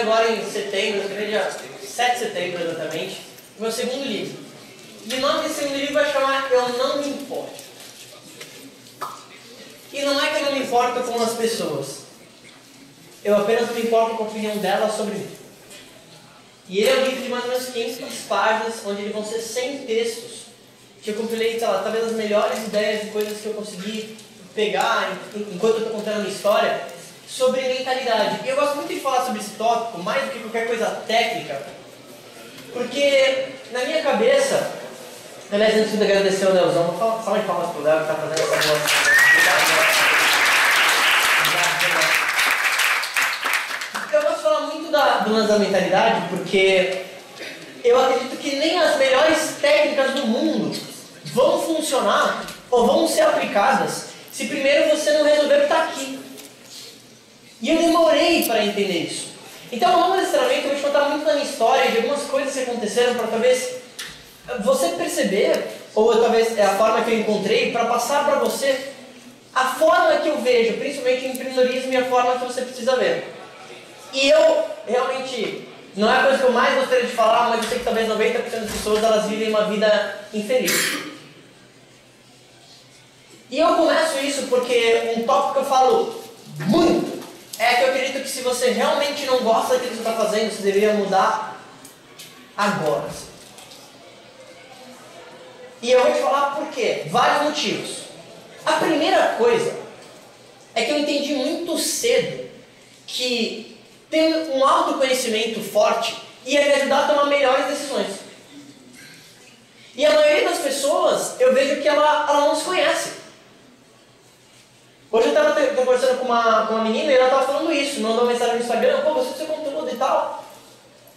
agora em setembro, dia 7 de setembro exatamente, meu segundo livro. E o nome desse segundo livro vai chamar Eu Não Me Importo. E não é que eu não me importo com as pessoas. Eu apenas me importo com a opinião delas sobre mim. E ele é um livro de mais ou menos 500 páginas, onde vão ser 100 textos que eu compilei, sei lá, talvez as melhores ideias de coisas que eu consegui pegar enquanto eu estou contando a minha história sobre mentalidade. E eu gosto muito de falar sobre esse tópico, mais do que qualquer coisa técnica, porque na minha cabeça, aliás, antes de agradecer ao Leozão, vou falar, de palmas pro Léo que está fazendo essa boa. Eu gosto de falar muito do lance da mentalidade, porque eu acredito que nem as melhores técnicas do mundo vão funcionar ou vão ser aplicadas se primeiro você não resolver o que está aqui. E eu demorei para entender isso. Então, desse treinamento, eu vou te contar muito da minha história, de algumas coisas que aconteceram para talvez você perceber, ou talvez é a forma que eu encontrei, para passar para você a forma que eu vejo, principalmente em empreendedorismo e a forma que você precisa ver. E eu realmente, não é a coisa que eu mais gostaria de falar, mas eu sei que talvez 90% das pessoas elas vivem uma vida infeliz. E eu começo isso porque um tópico que eu falo muito é que eu acredito que se você realmente não gosta daquilo que você está fazendo, você deveria mudar agora. E eu vou te falar por quê. Vários motivos. A primeira coisa é que eu entendi muito cedo que ter um autoconhecimento forte ia me ajudar a tomar melhores decisões. E a maioria das pessoas, eu vejo que ela, ela não se conhece. Hoje eu estava conversando com uma, com uma menina e ela estava falando isso, mandou uma mensagem no Instagram, pô, você seu conteúdo e tal.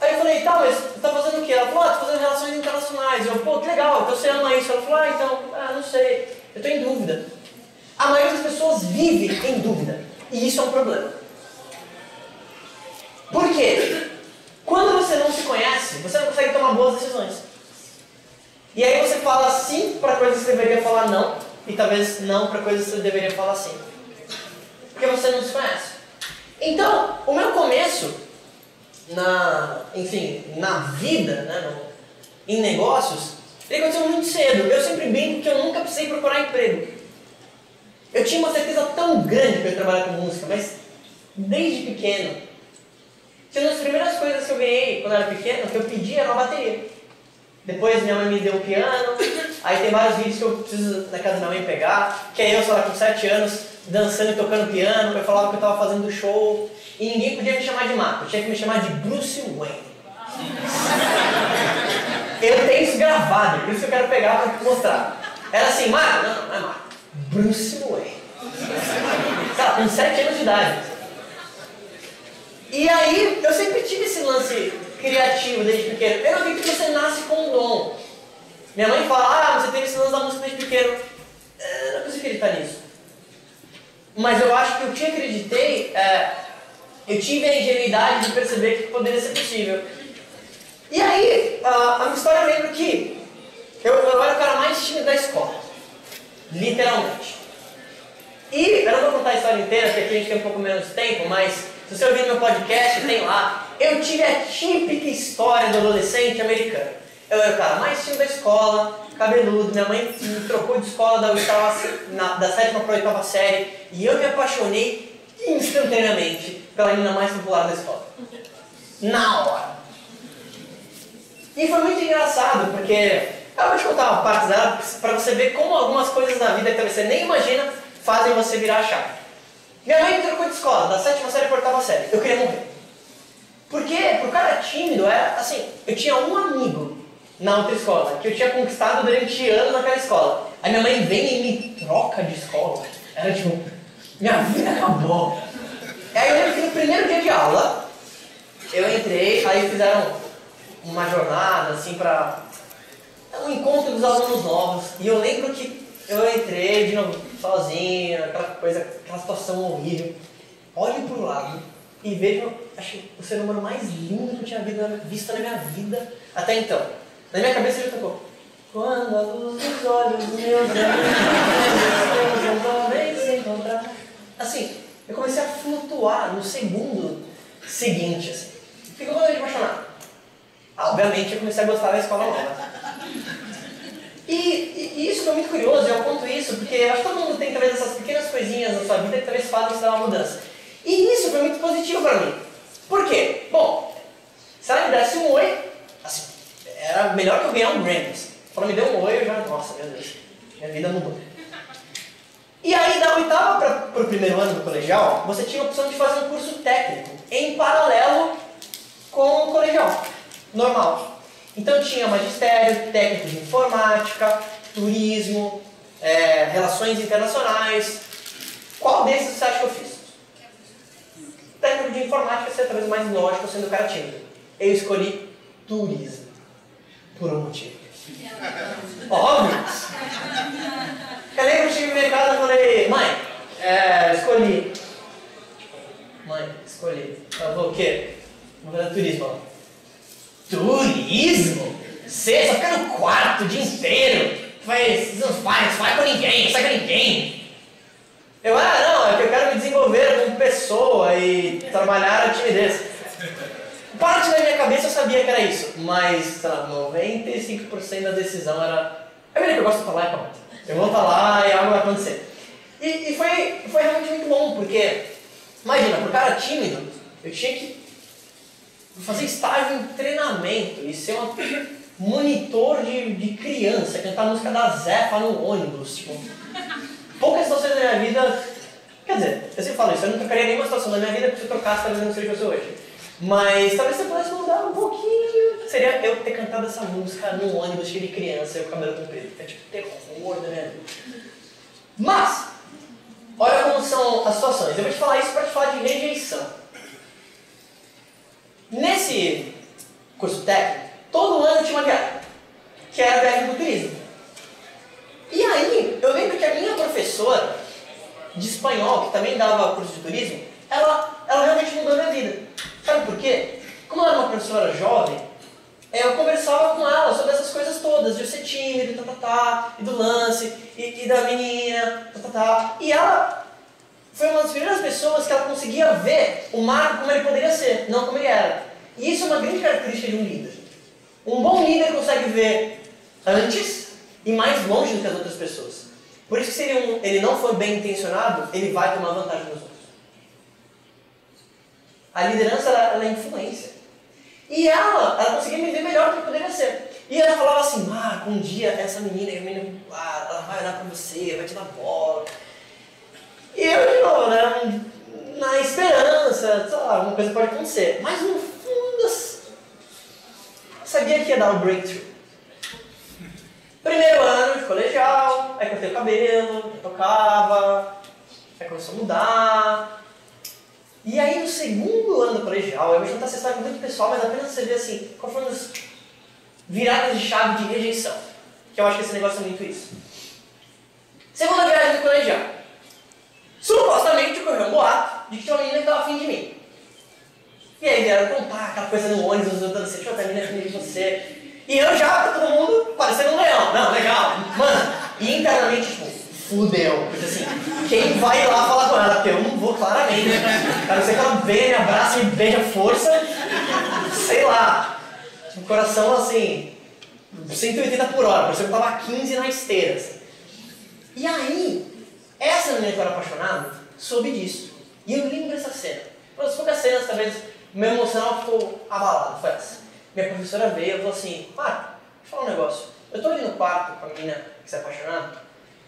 Aí eu falei, tá, mas você tá fazendo o quê? Ela falou, ah, tô fazendo relações internacionais. Eu, pô, que legal, então você ama isso. Ela falou, ah, então, ah, não sei, eu estou em dúvida. A maioria das pessoas vive em dúvida. E isso é um problema. Por quê? Quando você não se conhece, você não consegue tomar boas decisões. E aí você fala sim para coisas que você deveria falar não e talvez não para coisas que você deveria falar sim. Porque você não se conhece. Então, o meu começo na, enfim, na vida, né, no, em negócios, ele aconteceu muito cedo. Eu sempre brinco que eu nunca precisei procurar emprego. Eu tinha uma certeza tão grande para trabalhar com música, mas desde pequeno. Que uma das primeiras coisas que eu ganhei quando eu era pequeno, que eu pedi era uma bateria. Depois minha mãe me deu um piano, aí tem vários vídeos que eu preciso na casa da minha mãe pegar, que é eu, sei lá, com 7 anos, dançando e tocando piano, eu falava que eu estava fazendo show, e ninguém podia me chamar de Marco, tinha que me chamar de Bruce Wayne. Eu tenho isso gravado, por isso que eu quero pegar para mostrar. Era assim, Marco? Não, não é Marco. Bruce Wayne. Cara, com 7 anos de idade. E aí, eu sempre tive esse lance criativo desde pequeno. Eu acredito que você nasce com um dom. Minha mãe fala, ah, você tem esse lance da música desde pequeno. Eu não consigo acreditar nisso. Mas eu acho que eu te acreditei, é, eu tive a ingenuidade de perceber que poderia ser possível. E aí, a, a minha história eu lembro que eu, eu era o cara mais tímido da escola. Literalmente. E, eu não vou contar a história inteira, porque aqui a gente tem um pouco menos tempo, mas se você ouvir meu podcast, tem lá. Eu tive a típica história do adolescente americano. Eu era o cara mais tímido da escola, cabeludo, minha mãe me trocou de escola da, oitava, na, da sétima para a oitava série, e eu me apaixonei instantaneamente pela menina mais popular da escola. Na hora. E foi muito engraçado, porque eu vou te contar uma parte dela para você ver como algumas coisas na vida que você nem imagina fazem você virar a chave. Minha mãe me trocou de escola, da sétima série para a oitava série. Eu queria morrer. Porque, por cara tímido, era assim, eu tinha um amigo na outra escola, que eu tinha conquistado durante anos naquela escola. Aí minha mãe vem e me troca de escola. Era tipo, minha vida acabou. Aí eu lembro que no primeiro dia de aula, eu entrei, aí fizeram uma jornada, assim, pra um encontro dos alunos novos. E eu lembro que eu entrei de novo, sozinho, aquela coisa, aquela situação horrível. Olho pro lado e vejo acho, o ser humano mais lindo que eu tinha visto na minha vida até então. Na minha cabeça ele tocou. Quando a luz dos olhos meus amigos se encontrar. Assim, eu comecei a flutuar no segundo seguinte. Assim. Ficou completamente apaixonado. Obviamente eu comecei a gostar da escola nova. E, e, e, isso foi muito curioso, eu conto isso, porque eu acho que todo mundo tem talvez essas pequenas coisinhas na sua vida que talvez fazem dar uma mudança. E isso foi muito positivo para mim. Por quê? Bom, se ela me desse um oi, era melhor que eu ganhar um Grammy. Ela me deu um oi, eu já, nossa, meu Deus, minha vida mudou. E aí, da oitava para o primeiro ano do colegial, você tinha a opção de fazer um curso técnico em paralelo com o colegial normal. Então tinha magistério, técnico de informática, turismo, é, relações internacionais. Qual desses você acha que eu fiz? Técnico de informática seria talvez mais lógico sendo cara tímido. Eu escolhi turismo. Por um motivo. Óbvio! Eu lembro que cheguei no mercado e falei, mãe, é, escolhi. Mãe, escolhi. Ela falou o quê? Vou fazer turismo. Turismo? Você só fica no quarto o dia inteiro. Faz, não faz, faz com ninguém, sai com ninguém. Eu, ah, não, é que eu quero me desenvolver como pessoa e trabalhar a timidez. Parte da minha cabeça eu sabia que era isso, mas sei lá, 95% da decisão era. É verdade que eu gosto de falar, então. Eu vou lá e algo vai acontecer. E, e foi, foi realmente muito bom, porque, imagina, por cara tímido, eu tinha que fazer estágio em treinamento e ser um monitor de, de criança, cantar a música da Zefa no ônibus. Tipo, poucas situações da minha vida. Quer dizer, eu sempre falo isso, eu não trocaria nenhuma situação da minha vida porque se eu trocasse talvez não o que eu sou hoje. Mas talvez você pudesse mudar um pouquinho. Seria eu ter cantado essa música no ônibus cheio de criança e o cabelo comprido. É tipo minha vida. Mas, olha como são as situações. Eu vou te falar isso para te falar de rejeição. Nesse curso técnico, todo ano tinha uma viagem, que era a viagem do turismo. E aí, eu lembro que a minha professora de espanhol, que também dava curso de turismo, ela, ela realmente mudou minha vida. Sabe por quê? Como ela era uma professora jovem, eu conversava com ela sobre essas coisas todas, de eu ser tímido, tá, tá, tá, e do lance, e, e da menina, tá, tá, tá. E ela foi uma das primeiras pessoas que ela conseguia ver o Marco como ele poderia ser, não como ele era. E isso é uma grande característica de um líder. Um bom líder consegue ver antes e mais longe do que as outras pessoas. Por isso que se ele, ele não for bem intencionado, ele vai tomar vantagem dos outros. A liderança ela, ela é influência. E ela, ela conseguia me ver melhor do que poderia ser. E ela falava assim, Marco, um dia essa menina, menina ah, ela vai olhar pra você, vai te dar bola. E eu, de novo, né? Na esperança, sei lá, alguma coisa pode acontecer. Mas no fundo, eu sabia que ia dar um breakthrough. Primeiro ano de colegial, aí cortei o cabelo, tocava, aí começou a mudar. E aí no segundo ano do colegial, eu vou juntar essa história muito pessoal, mas apenas você ver assim, qual foram as viradas de chave de rejeição. Que eu acho que esse negócio é muito isso. Segunda viagem do colegial. Supostamente ocorreu um boato de que tinha uma menina que estava afim de mim. E aí vieram contar aquela coisa no ônibus, outros assim, deixa eu terminar de você. E eu já, todo mundo, parecendo um leão. Não, legal. Mano, e internamente, tipo, fudeu. Porque assim, quem vai lá falar com ela? Porque eu não vou claramente. A não ser que ela venha, me abraça, me beija força. Sei lá. O coração assim, 180 por hora, parecia que eu tava 15 na esteira. Assim. E aí, essa menina que eu era apaixonado soube disso. E eu lembro dessa cena. Uma das poucas cenas, talvez, meu emocional ficou abalado, foi essa. Minha professora veio e falou assim, ah, deixa eu falar um negócio. Eu tô ali no quarto com a menina que você é apaixonado,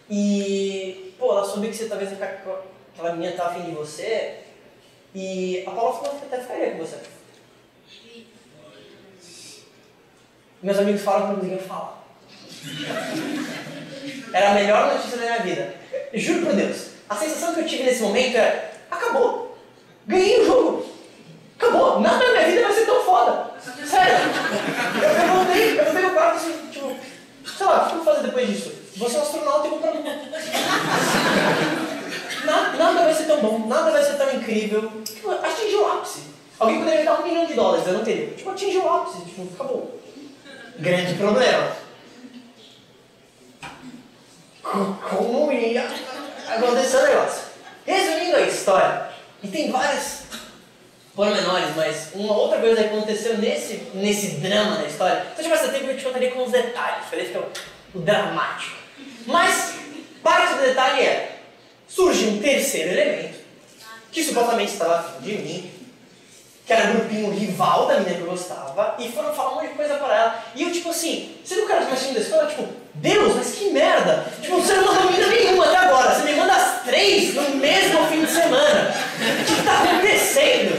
e, pô, ela soube que você talvez aquela menina tá afim de você, e a Paula falou que até ficaria com você. Meus amigos falam que não conseguiam falar. Era a melhor notícia da minha vida. Juro por Deus, a sensação que eu tive nesse momento é: acabou. Ganhei o jogo. Acabou. Nada na minha vida vai ser tão foda. Sério. Eu, eu voltei, eu voltei no quarto assim, tipo, sei lá, o que eu vou fazer depois disso? Vou ser um astronauta vou pra lua. Nada, nada vai ser tão bom, nada vai ser tão incrível. Tipo, o ápice. Alguém poderia me dar um milhão de dólares, eu não teria. Tipo, atingi o ápice, tipo, acabou. Grande problema. Como ia acontecer o negócio? Resumindo a história, e tem várias pormenores, mas uma outra coisa que aconteceu nesse, nesse drama da história, se eu tivesse tempo eu te contaria com os detalhes, para ficar o, o dramático. Mas, parte do detalhe é, surge um terceiro elemento, que supostamente estava afim de mim, que era grupinho rival da menina que eu gostava, e foram falar um monte de coisa para ela. E eu, tipo assim, viu o cara que mais da escola? Tipo, Deus, mas que merda! Tipo, você não mandou menina nenhuma até agora, você me manda as três no mesmo fim de semana. O que está acontecendo?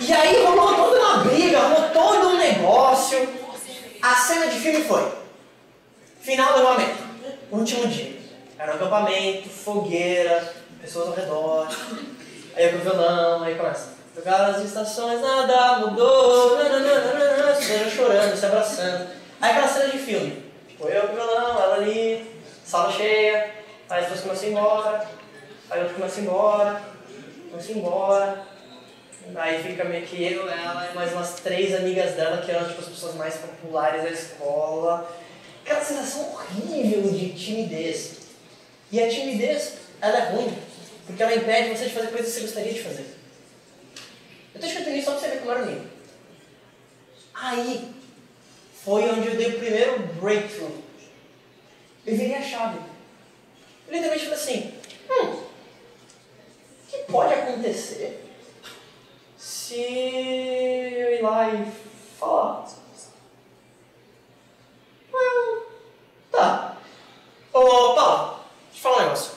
E aí rolou toda uma briga, rolou todo um negócio. A cena de filme foi: final do acampamento, último dia. Era um acampamento, fogueira, pessoas ao redor. Aí eu com o violão, aí começa. Tocar as estações, nada mudou, nananana, chorando, se abraçando. Aí aquela cena de filme. Tipo, eu com o violão, ela ali, sala cheia, aí depois começa a ir embora, aí outro começa a ir embora, começa a ir embora. Aí fica meio que eu, ela e mais umas três amigas dela, que eram tipo, as pessoas mais populares da escola. Aquela sensação horrível de timidez. E a timidez, ela é ruim porque ela impede você de fazer coisas que você gostaria de fazer. Eu estou escrevendo isso só para você ver como era o nível. Aí foi onde eu dei o primeiro breakthrough. Eu virei a chave. Eu literalmente falei assim: hum, o que pode acontecer se eu ir lá e falar? Hum, tá. Ô, Paulo, deixa eu falar um negócio.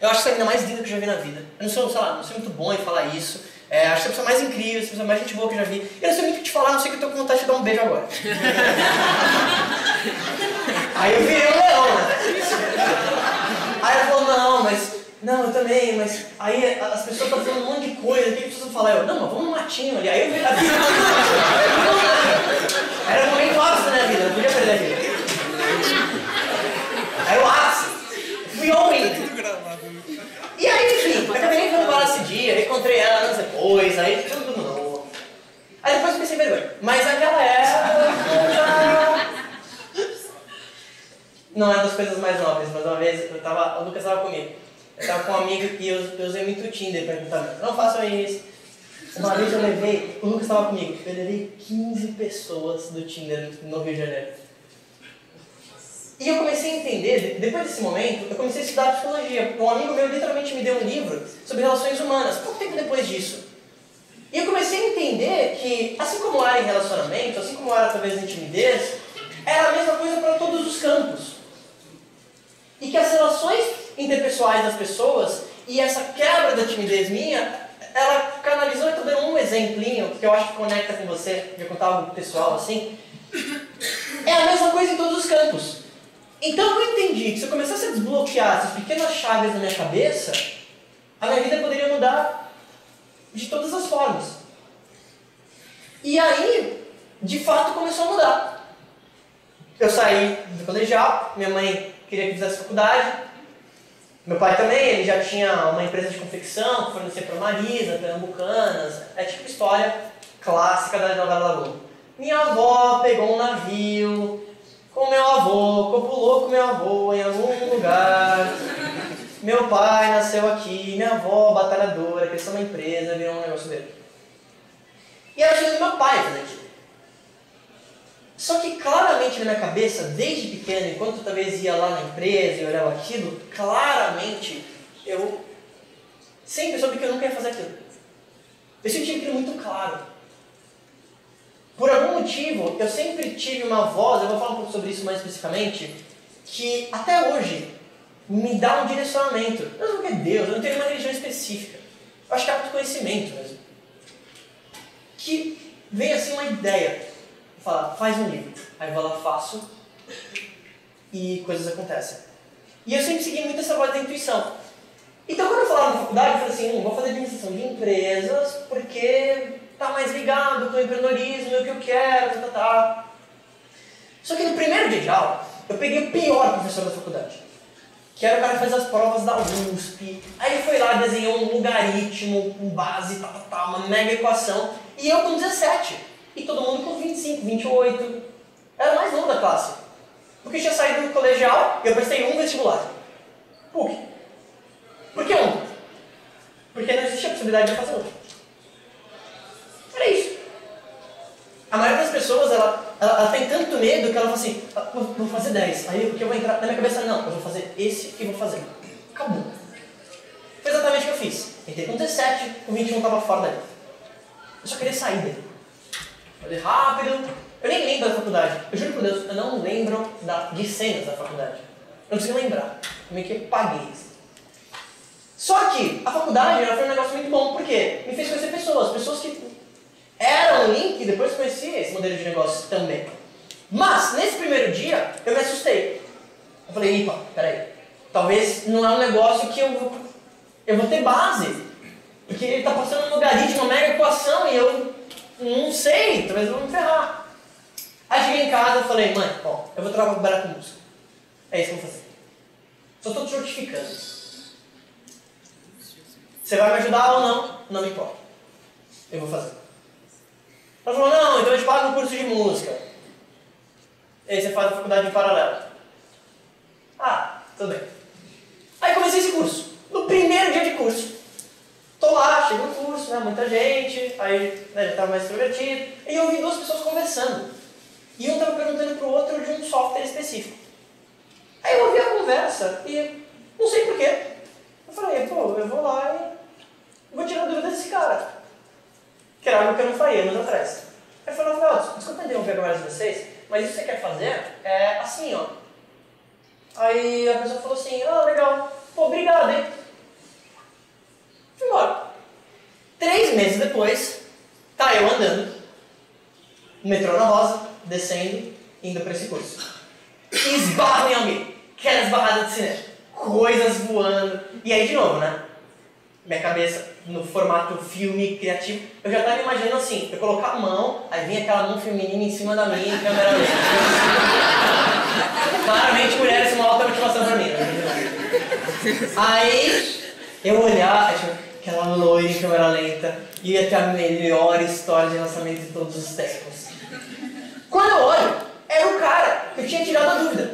Eu acho que você é a menina mais linda que eu já vi na vida. Eu não sou, sei lá, não sou muito bom em falar isso. É, acho que você é a pessoa mais incrível, você é a pessoa mais gente boa que eu já vi. Eu não sei muito o que te falar, não sei que eu tô com vontade de dar um beijo agora. Aí eu virei um leão, né? Aí ela falou, não, mas. Não, eu também, mas. Aí as pessoas estão falando um monte de coisa, o que pessoas falar? Eu, não, mas vamos no matinho ali. Aí eu vi a vida. Era o momento ápice da minha vida, não podia perder a vida. Aí o ápice. Fui all. E aí, enfim, acabei vendo ela esse dia, encontrei ela anos depois, aí tudo novo. Aí depois eu pensei vergonha. Mas aquela época. Não é das coisas mais nobres, mas uma vez eu tava, o Lucas estava comigo. Eu tava com um amigo e eu, eu usei muito o Tinder pra perguntar, não façam isso. Uma vez eu levei, o Lucas estava comigo, eu levei 15 pessoas do Tinder no Rio de Janeiro. E eu comecei a entender, depois desse momento, eu comecei a estudar psicologia. Um amigo meu literalmente me deu um livro sobre relações humanas, pouco tempo depois disso. E eu comecei a entender que, assim como era em relacionamento, assim como era através da timidez, era a mesma coisa para todos os campos. E que as relações interpessoais das pessoas e essa quebra da timidez minha, ela canalizou, eu estou dando um exemplinho, que eu acho que conecta com você, de contar algo pessoal assim. É a mesma coisa em todos os campos. Então eu entendi que se eu começasse a desbloquear essas pequenas chaves na minha cabeça, a minha vida poderia mudar de todas as formas. E aí, de fato, começou a mudar. Eu saí do colegial, minha mãe queria que eu fizesse faculdade, meu pai também, ele já tinha uma empresa de confecção que fornecia para Marisa, Pernambucanas, é tipo história clássica da novela da Globo. Minha avó pegou um navio, com meu avô, copulou com meu avô em algum lugar. Meu pai nasceu aqui, minha avó, batalhadora, cresceu na empresa, virou um negócio dele. E era o do meu pai fazer aquilo. Só que claramente na minha cabeça, desde pequeno, enquanto eu talvez ia lá na empresa e olhava aquilo, claramente eu sempre soube que eu nunca ia fazer aquilo. Eu sempre aquilo muito claro. Por algum motivo, eu sempre tive uma voz, eu vou falar um pouco sobre isso mais especificamente, que até hoje me dá um direcionamento. Não sei o que é Deus, eu não tenho uma religião específica. Eu acho que é autoconhecimento mesmo. Que vem assim uma ideia. Fala, faz um livro. Aí eu vou lá, faço e coisas acontecem. E eu sempre segui muito essa voz da intuição. Então quando eu falava na faculdade, eu falei assim, hum, vou fazer administração de empresas porque tá mais ligado com o empreendedorismo, o que eu quero, tá, tá, tá. Só que no primeiro dia de aula, eu peguei o pior professor da faculdade. Que era o cara que faz as provas da USP. Aí foi lá, desenhou um logaritmo com base, tá, tá, tá, uma mega equação. E eu com 17. E todo mundo com 25, 28. Era mais novo da classe. Porque eu tinha saído do colegial e eu prestei um vestibular. PUC. Por que um? Porque não existia a possibilidade de fazer outro. Era isso. A maioria das pessoas, ela, ela, ela tem tanto medo que ela fala assim, ah, vou, vou fazer 10. Aí o que eu vou entrar na minha cabeça, não, eu vou fazer esse e vou fazer. Acabou. Foi exatamente o que eu fiz. Entrei com 17, com 21 estava fora dali. Eu só queria sair dele. Falei rápido. Eu nem lembro da faculdade. Eu juro por Deus, eu não lembro da, de cenas da faculdade. Eu não consigo lembrar. Eu meio que paguei isso. Só que a faculdade ela foi um negócio muito bom, porque me fez conhecer pessoas, pessoas que eram o link depois conheci esse modelo de negócio também. Mas, nesse primeiro dia, eu me assustei. Eu falei, ipa, peraí, talvez não é um negócio que eu vou, eu vou ter base. Porque ele está passando um logaritmo, uma mega equação e eu não sei, talvez eu vou me ferrar. Aí cheguei em casa e falei, mãe, ó, eu vou trabalhar com música. É isso que eu vou fazer. Só estou te notificando. Você vai me ajudar ou não? Não me importa. Eu vou fazer. Ela falou, não, então eu te pago um curso de música. E aí você faz a faculdade em paralelo. Ah, tudo bem. Aí comecei esse curso. No primeiro dia de curso. Tô lá, chego no curso, né, muita gente, aí né, já estava mais extrovertido, e eu ouvi duas pessoas conversando. E um estava perguntando para o outro de um software específico. Aí eu ouvi a conversa e não sei porquê. Eu falei, pô, eu vou lá e vou tirar dúvida desse cara. Que era algo que eu não faria anos atrás. Aí falou, oh, desculpa interromper a de vocês, mas isso que você quer fazer é assim, ó. Aí a pessoa falou assim, ah, legal, pô, obrigado, hein? Fui embora. Três meses depois, tá eu andando, metrô na Rosa, descendo, indo para esse curso. Esbarro em alguém. Aquela esbarrada de cinema. Coisas voando. E aí, de novo, né? Minha cabeça, no formato filme criativo, eu já estava imaginando assim, eu colocar a mão, aí vinha aquela mão feminina em cima da minha, câmera lenta. Claramente, mulheres são uma alta motivação para mim. Aí, eu olhar, tipo, aquela loira em câmera lenta, ia ter a melhor história de lançamento de todos os tempos. Quando eu olho, era o cara que eu tinha tirado a dúvida.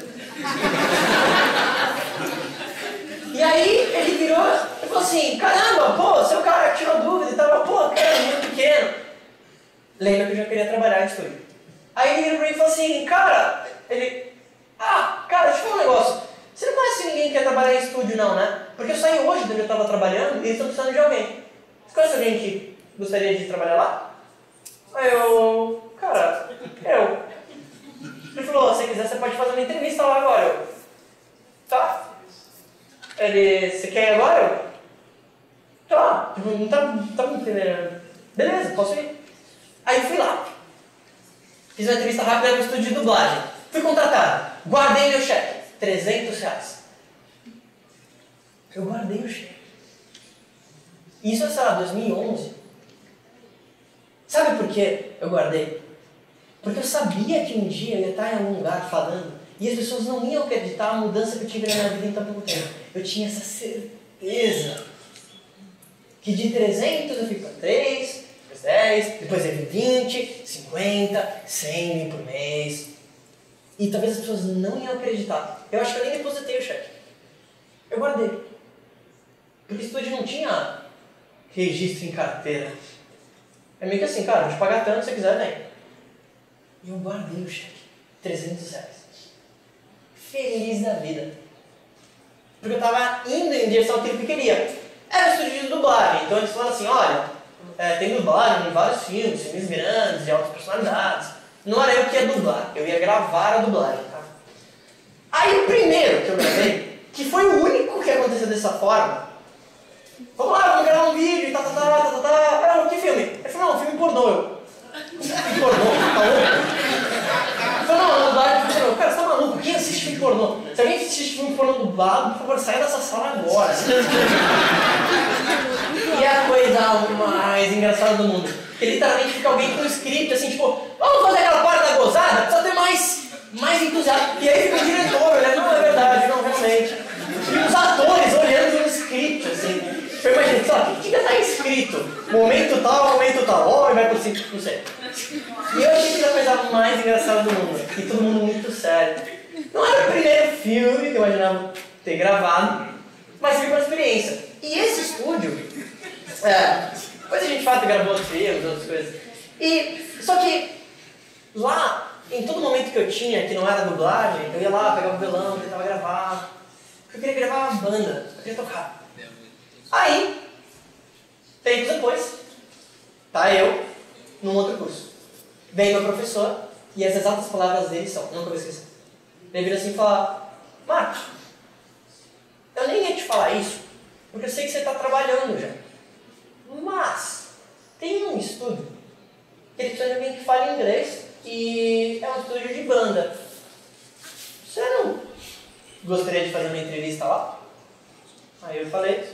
E aí ele virou e falou assim, caramba, pô, o cara tirou dúvida e tal, pô, cara, é muito pequeno. Lembra que eu já queria trabalhar em estúdio. Aí ele virou pra mim e falou assim, cara, ele, ah, cara, deixa eu falar um negócio. Você não conhece ninguém que quer trabalhar em estúdio não, né? Porque eu saí hoje de onde eu estava trabalhando e eles estão precisando de alguém. Você conhece alguém que gostaria de trabalhar lá? Aí eu, cara, eu. Ele falou, se quiser você pode fazer uma entrevista lá agora. Eu, tá. Ele, você quer agora? Eu, tá. Tipo, não tá, tá me entendendo. Beleza, posso ir. Aí fui lá. Fiz uma entrevista rápida no estúdio de dublagem. Fui contratado. Guardei meu cheque. 300 reais. Eu guardei o cheque. Isso é, sei lá, 2011. Sabe por que eu guardei? Porque eu sabia que um dia eu ia estar em algum lugar falando e as pessoas não iam acreditar a mudança que eu tive na minha vida em tão pouco tempo. Eu tinha essa certeza que de 300 eu fui para 3, depois 10, depois eu 20, 50, 100 mil por mês. E talvez as pessoas não iam acreditar. Eu acho que eu nem depositei o cheque. Eu guardei. Porque o estúdio não tinha registro em carteira. É meio que assim, cara, vou te pagar tanto se você quiser, vem. E eu guardei o cheque. 300 reais. Feliz da vida. Porque eu estava indo em direção àquilo que queria. Era estúdio dublagem. Então eles falaram assim, olha, é, tem dublagem em vários filmes, filmes grandes, de altas personalidades. Não era eu que ia dublar, eu ia gravar a dublagem, tá? Aí o primeiro que eu gravei, que foi o único que aconteceu dessa forma, vamos lá, vamos gravar um vídeo, tá, tá, tá, tá, tá, tá, tá, que filme? Ele falou, não, filme pornô. Eu, filme pornô, tá louco? Ele falou, não, dublagem, falou, cara, você tá maluco, quem assiste filme pornô? Se alguém assiste filme pornô dublado, por favor, saia dessa sala agora. e a coisa mais engraçada do mundo que literalmente fica alguém com um script assim, tipo, vamos fazer aquela parte da gozada? Precisa ter mais, mais entusiasmo. E aí fica o diretor olhando, não é verdade, não, realmente. E os atores olhando no script, assim. Eu imagino, lá, o que já tá escrito? Momento tal, momento tal, oh, vai por cima, não sei. E eu achei que era a coisa mais engraçada do mundo. E todo mundo muito sério. Não era o primeiro filme que eu imaginava ter gravado, mas foi uma experiência. E esse estúdio É. Depois a gente fala que gravou outros filmes, outras coisas. E, só que lá, em todo momento que eu tinha, que não era dublagem, eu ia lá, pegava o violão, tentava gravar. Eu queria gravar uma banda, eu queria tocar. Aí, tempos depois, tá eu num outro curso. Vem meu professor, e as exatas palavras dele são, nunca vou esquecer. Ele vira assim e fala, Marcos, eu nem ia te falar isso, porque eu sei que você está trabalhando já. Mas, tem um estúdio que ele precisa de alguém que fale inglês e é um estúdio de banda. Você não gostaria de fazer uma entrevista lá? Aí eu falei,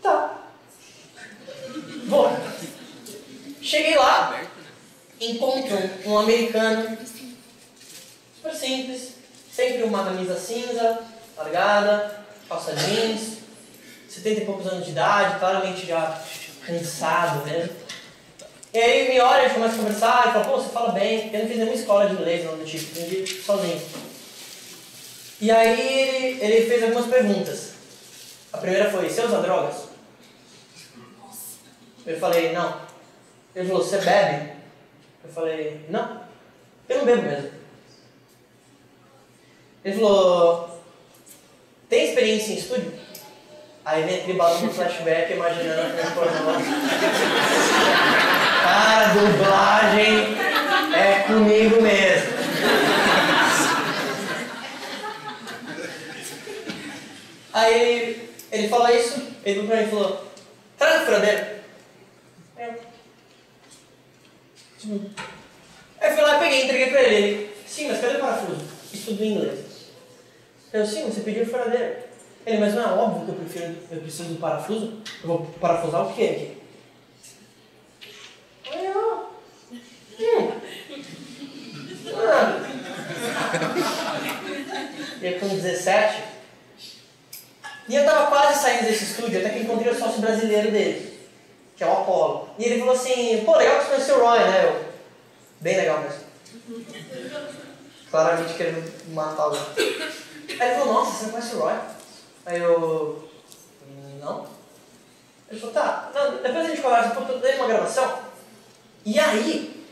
tá. Vou. Cheguei lá, encontro um americano super simples, sempre uma camisa cinza, largada, calça jeans, 70 e poucos anos de idade, claramente já cansado mesmo. E aí ele me olha, a gente começa a conversar, e fala, pô, você fala bem, eu não fiz nenhuma escola de inglês, não do tipo, aprendi sozinho. E aí ele, ele fez algumas perguntas. A primeira foi, você usa drogas? Eu falei, não. Ele falou, você bebe? Eu falei, não. Eu não bebo mesmo. Ele falou, tem experiência em estúdio? Aí vem aquele barulho no flashback imaginando a pornô. Cara, dublagem é comigo mesmo. Aí ele, falou isso, ele pra mim e falou, traz o furadeiro. Eu. Tipo, Aí fui lá, peguei, entreguei pra ele. Sim, mas cadê o parafuso? Isso tudo em inglês. Eu, sim, você pediu o furadeiro. Ele, mas não é óbvio que eu, prefiro, eu preciso do parafuso? Eu vou parafusar o que aqui? Eu, hum. Ah. E com 17, e eu tava quase saindo desse estúdio, até que encontrei o sócio brasileiro dele, que é o Apollo. E ele falou assim, pô, legal que você conheceu o Roy, né? Eu, bem legal mesmo. Claramente querendo matar alguém. Aí ele falou, nossa, você não conhece o Roy? Aí eu, não. Ele falou, tá, não, depois a gente conversa, eu dando uma gravação. E aí,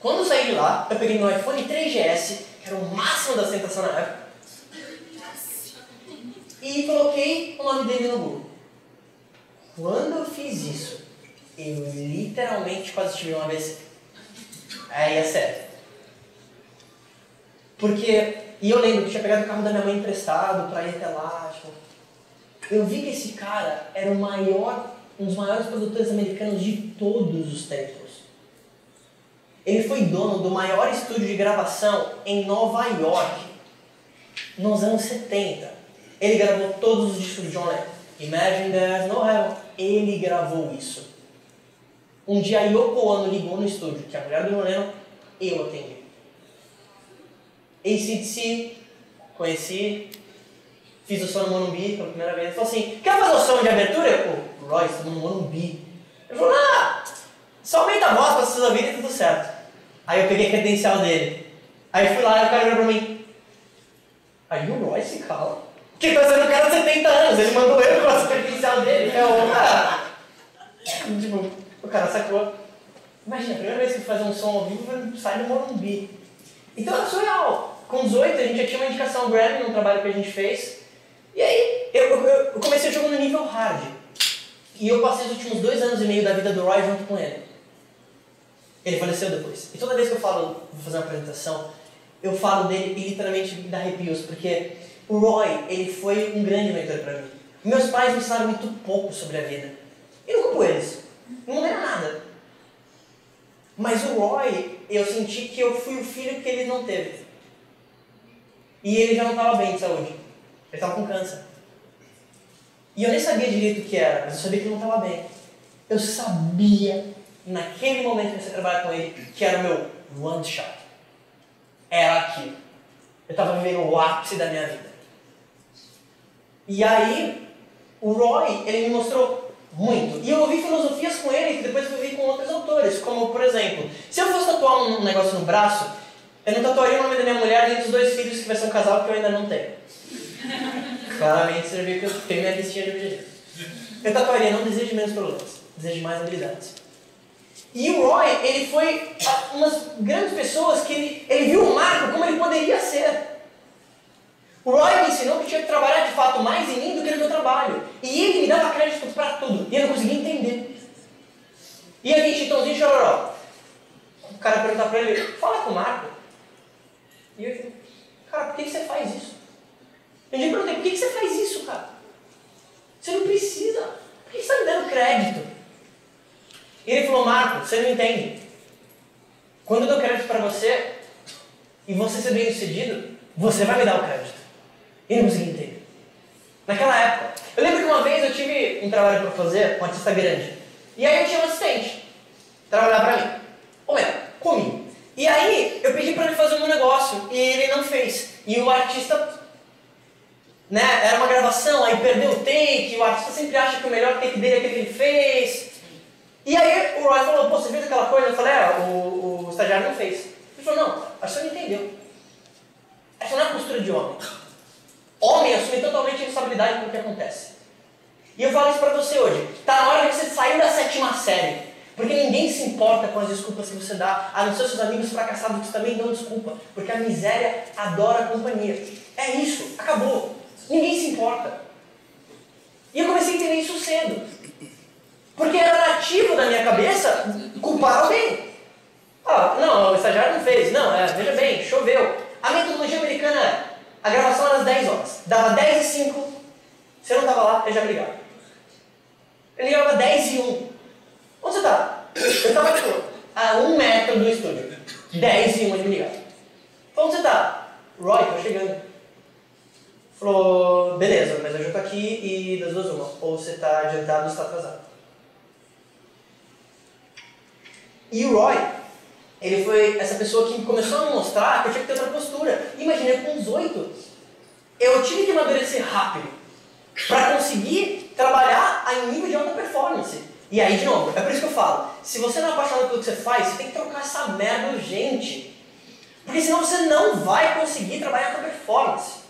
quando eu saí de lá, eu peguei meu iPhone 3GS, que era o máximo da tentação na época, e coloquei o nome dele no Google. Quando eu fiz isso, eu literalmente quase tive uma AVC. Aí é sério. Porque, e eu lembro que tinha pegado o carro da minha mãe emprestado pra ir até lá, tipo, eu vi que esse cara era o maior, um dos maiores produtores americanos de todos os tempos. Ele foi dono do maior estúdio de gravação em Nova York, nos anos 70. Ele gravou todos os discos de John Lennon. Imagine There's No Heaven. Ele gravou isso. Um dia Yoko Ono ligou no estúdio, que é a mulher do eu atendi. ACDC, conheci, fiz o som no Morumbi pela primeira vez. Ele falou assim, quer fazer o som de abertura? Eu, pô, Roy, estamos no Morumbi. Ele falou, ah, só aumenta a voz para vocês ouvirem e tudo certo. Aí eu peguei a credencial dele. Aí fui lá e o cara olhou pra mim. Aí o Royce, cala. Que tá sendo um cara de 70 anos, ele mandou eu com a credencial dele. É o cara. Tipo, o cara sacou. Imagina, a primeira vez que eu fazer um som ao vivo, sai do Morumbi. Então é surreal. Com 18 a gente já tinha uma indicação Grammy num trabalho que a gente fez. E aí eu, eu, eu comecei jogando no nível hard. E eu passei os últimos dois anos e meio da vida do Roy junto com ele. Ele faleceu depois. E toda vez que eu falo, vou fazer uma apresentação, eu falo dele e literalmente me dá arrepios, porque o Roy, ele foi um grande mentor para mim. Meus pais me ensinaram muito pouco sobre a vida. E não culpo eles. Não mudaram nada. Mas o Roy, eu senti que eu fui o filho que ele não teve. E ele já não estava bem de saúde. Ele estava com câncer. E eu nem sabia direito o que era, mas eu sabia que ele não estava bem. Eu sabia, naquele momento que eu comecei a trabalhar com ele, que era o meu one shot. Era aquilo. Eu estava vivendo o ápice da minha vida. E aí, o Roy, ele me mostrou muito. E eu ouvi filosofias com ele que depois eu ouvi com outros autores, como por exemplo, se eu fosse tatuar um negócio no braço, eu não tatuaria o nome da minha mulher nem dos dois filhos que vai ser um casal que eu ainda não tenho. Claramente você viu que eu tenho minha listinha de objetivos. Eu tatuaria, não desejo menos problemas, desejo mais habilidades. E o Roy, ele foi umas grandes pessoas que ele, ele viu o Marco como ele poderia ser. O Roy me ensinou que tinha que trabalhar de fato mais em mim do que no meu trabalho. E ele me dava crédito para tudo. E eu não conseguia entender. E aí, Chitãozinho Chororó. O cara pergunta para ele, fala com o Marco. E eu cara, por que, você faz isso? Eu já perguntei, por que você faz isso, cara? Você não precisa. Por que você está me dando crédito? E ele falou, Marco, você não entende. Quando eu dou crédito para você e você ser bem sucedido, você vai me dar o crédito. E não consegui entender. Naquela época, eu lembro que uma vez eu tive um trabalho para fazer, um artista grande. E aí eu tinha um assistente trabalhar para mim. Ou melhor, comigo. E aí eu pedi para ele fazer um negócio e ele não fez. E o artista né, era uma gravação, aí perdeu o take, o artista sempre acha que o melhor take dele é aquele que ele fez. E aí o Roy falou, pô, você fez aquela coisa? Eu falei, é, o, o estagiário não fez. Ele falou, não, acho que não entendeu. Essa não é postura de homem. Homem assume totalmente a responsabilidade pelo que acontece. E eu falo isso pra você hoje. Tá na hora de você sair da sétima série. Porque ninguém se importa com as desculpas que você dá, a não ser seus amigos fracassados que também dão desculpa. Porque a miséria adora a companhia. É isso, acabou. Ninguém se importa. E eu comecei a entender isso cedo. Porque era nativo da minha cabeça culpar alguém. Ah, não, o estagiário não fez. Não, é, veja bem, choveu. A metodologia americana é a gravação era às 10 horas. Dava 10 e 5. Você não estava lá, eu já ligava. Ele ligava 10 e 1. Onde você está? Eu estava tipo, a um metro do estúdio. 10 e 1 ele me ligava. Onde você está? Roy, tô chegando. Falou, beleza, mas eu já estou aqui e das duas uma. Ou você está adiantado ou está atrasado. E o Roy, ele foi essa pessoa que começou a me mostrar que eu tinha que ter outra postura. Imagina, com 18, eu tive que amadurecer rápido para conseguir trabalhar em nível de alta performance. E aí, de novo, é por isso que eu falo: se você não é apaixonado pelo que você faz, você tem que trocar essa merda urgente. Porque senão você não vai conseguir trabalhar com performance.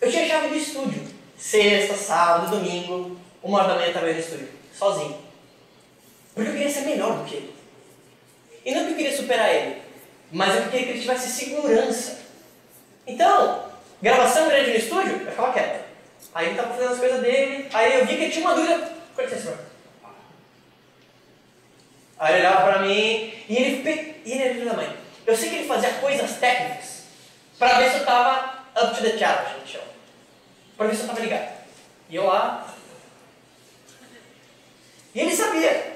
Eu tinha chave do estúdio. Sexta, sábado, domingo, uma hora da manhã também no estúdio, sozinho. Porque eu queria ser melhor do que ele. E não que eu queria superar ele, mas eu queria que ele tivesse segurança. Então, gravação grande no estúdio, eu ficava quieto. Aí ele estava fazendo as coisas dele, aí eu vi que ele tinha uma dúvida. Com licença, Aí ele olhava pra mim e ele, pe... e ele era filho da mãe. Eu sei que ele fazia coisas técnicas para ver se eu estava up to the challenge, a gente. Para ver se eu estava ligado. E eu lá. E ele sabia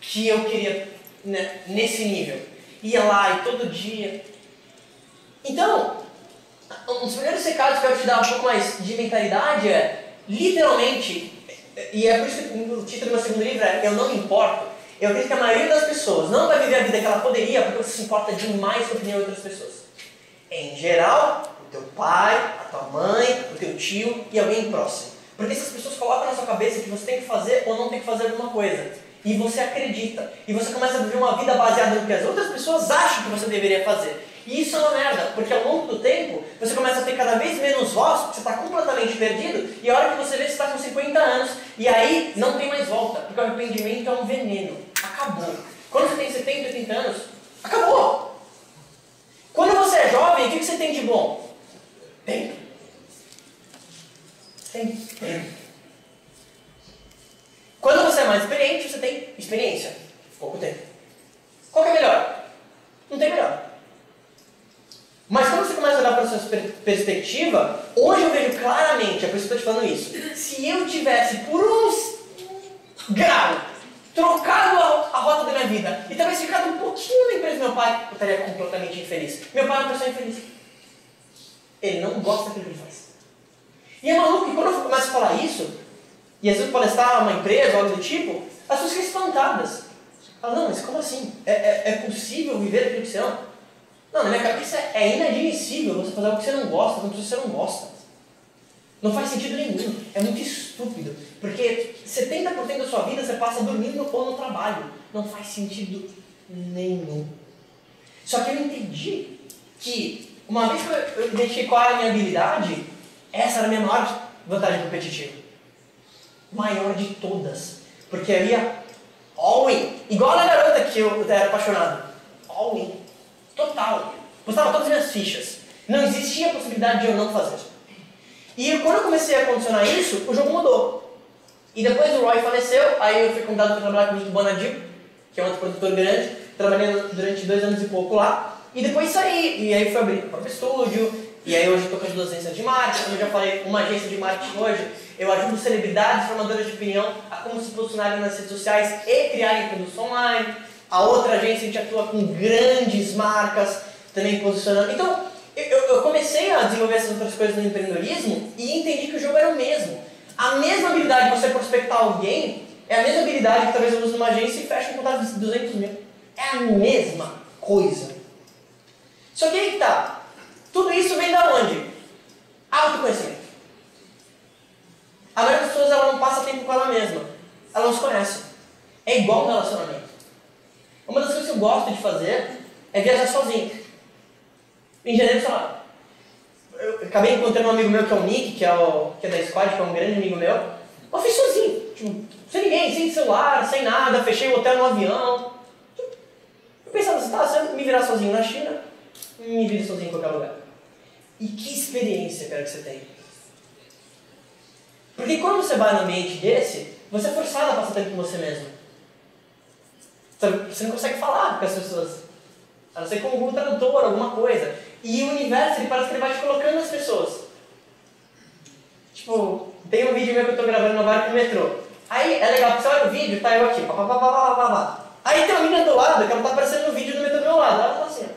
que eu queria nesse nível. Ia lá e todo dia. Então, um dos primeiros recados que eu quero te dar um pouco mais de mentalidade é, literalmente, e é por isso que o título do meu segundo livro é Eu Não Me Importo. Eu acredito que a maioria das pessoas não vai viver a vida que ela poderia porque você se importa demais com a opinião de outras pessoas. Em geral, o teu pai, a tua mãe, o teu tio e alguém próximo. Porque essas pessoas colocam na sua cabeça que você tem que fazer ou não tem que fazer alguma coisa e você acredita. E você começa a viver uma vida baseada no que as outras pessoas acham que você deveria fazer. E isso é uma merda, porque ao longo do tempo você começa a ter cada vez menos voz, porque você está completamente perdido, e a hora que você vê, você está com 50 anos, e aí não tem mais volta, porque o arrependimento é um veneno. Acabou. Quando você tem 70, 80 anos, acabou. Quando você é jovem, o que você tem de bom? Tempo. Tem tempo. Quando você é mais experiente, você tem experiência. Pouco tempo. Qual que é melhor? Não tem melhor. Mas quando você começa a olhar para a sua perspectiva, hoje eu vejo claramente, é por isso que eu estou te falando isso. Se eu tivesse por uns graus trocado a, a, rota da minha vida e talvez ficado um pouquinho na empresa do meu pai, eu estaria completamente infeliz. Meu pai é uma pessoa infeliz. Ele não gosta daquilo que ele faz. E é maluco que quando eu começo a falar isso, e às vezes palestrar uma empresa, algo do tipo, as pessoas ficam espantadas. Falam, não, mas como assim? É, é, é possível viver aquilo que você ama? Não, na minha cabeça é inadmissível você fazer algo que você não gosta, quando você não gosta. Não faz sentido nenhum. É muito estúpido. Porque 70% da sua vida você passa dormindo ou no trabalho. Não faz sentido nenhum. Só que eu entendi que, uma vez que eu identifiquei qual era a minha habilidade, essa era a minha maior vantagem competitiva. Maior de todas. Porque eu ia all in. Igual na garota que eu era apaixonado. All in. Total. Postava todas as minhas fichas. Não existia a possibilidade de eu não fazer. E quando eu comecei a condicionar isso, o jogo mudou. E depois o Roy faleceu, aí eu fui convidado para trabalhar com o Nick Bonadil, que é um outro produtor grande, trabalhei durante dois anos e pouco lá. E depois saí, e aí fui abrir o próprio estúdio, e aí hoje estou com as duas agências de marketing, como eu já falei, uma agência de marketing hoje, eu ajudo celebridades formadoras de opinião a como se posicionarem nas redes sociais e criarem produtos online. A outra agência a gente atua com grandes marcas, também posicionando. Então, eu, eu comecei a desenvolver essas outras coisas no empreendedorismo e entendi que o jogo era o mesmo. A mesma habilidade de você prospectar alguém é a mesma habilidade que talvez eu use numa agência e feche um contrato de 200 mil. É a mesma coisa. Só que aí que tá. Tudo isso vem da onde? Autoconhecimento. A maioria das pessoas ela não passa tempo com ela mesma. Ela não se conhece. É igual um relacionamento. Uma das coisas que eu gosto de fazer é viajar sozinho. Em janeiro, sei lá, eu acabei encontrando um amigo meu que é o Nick, que é, o, que é da Squad, que é um grande amigo meu. Eu fiz sozinho, tipo, sem ninguém, sem celular, sem nada, fechei o hotel no avião. Eu pensava assim, tá, se eu me virar sozinho na China, me vire sozinho em qualquer lugar. E que experiência quero que você tenha. Porque quando você vai no ambiente desse, você é forçado a passar tempo com você mesmo. Você não consegue falar com as pessoas. A não ser com algum tradutor, alguma coisa. E o universo, ele parece que ele vai te colocando nas pessoas. Tipo, tem um vídeo meu que eu tô gravando no barco no metrô. Aí é legal, porque você olha o vídeo, tá eu aqui, pá, pá, pá, pá, pá, pá. Aí tem uma menina do lado, que ela tá aparecendo no vídeo no metrô do meu lado. Ela tá assim.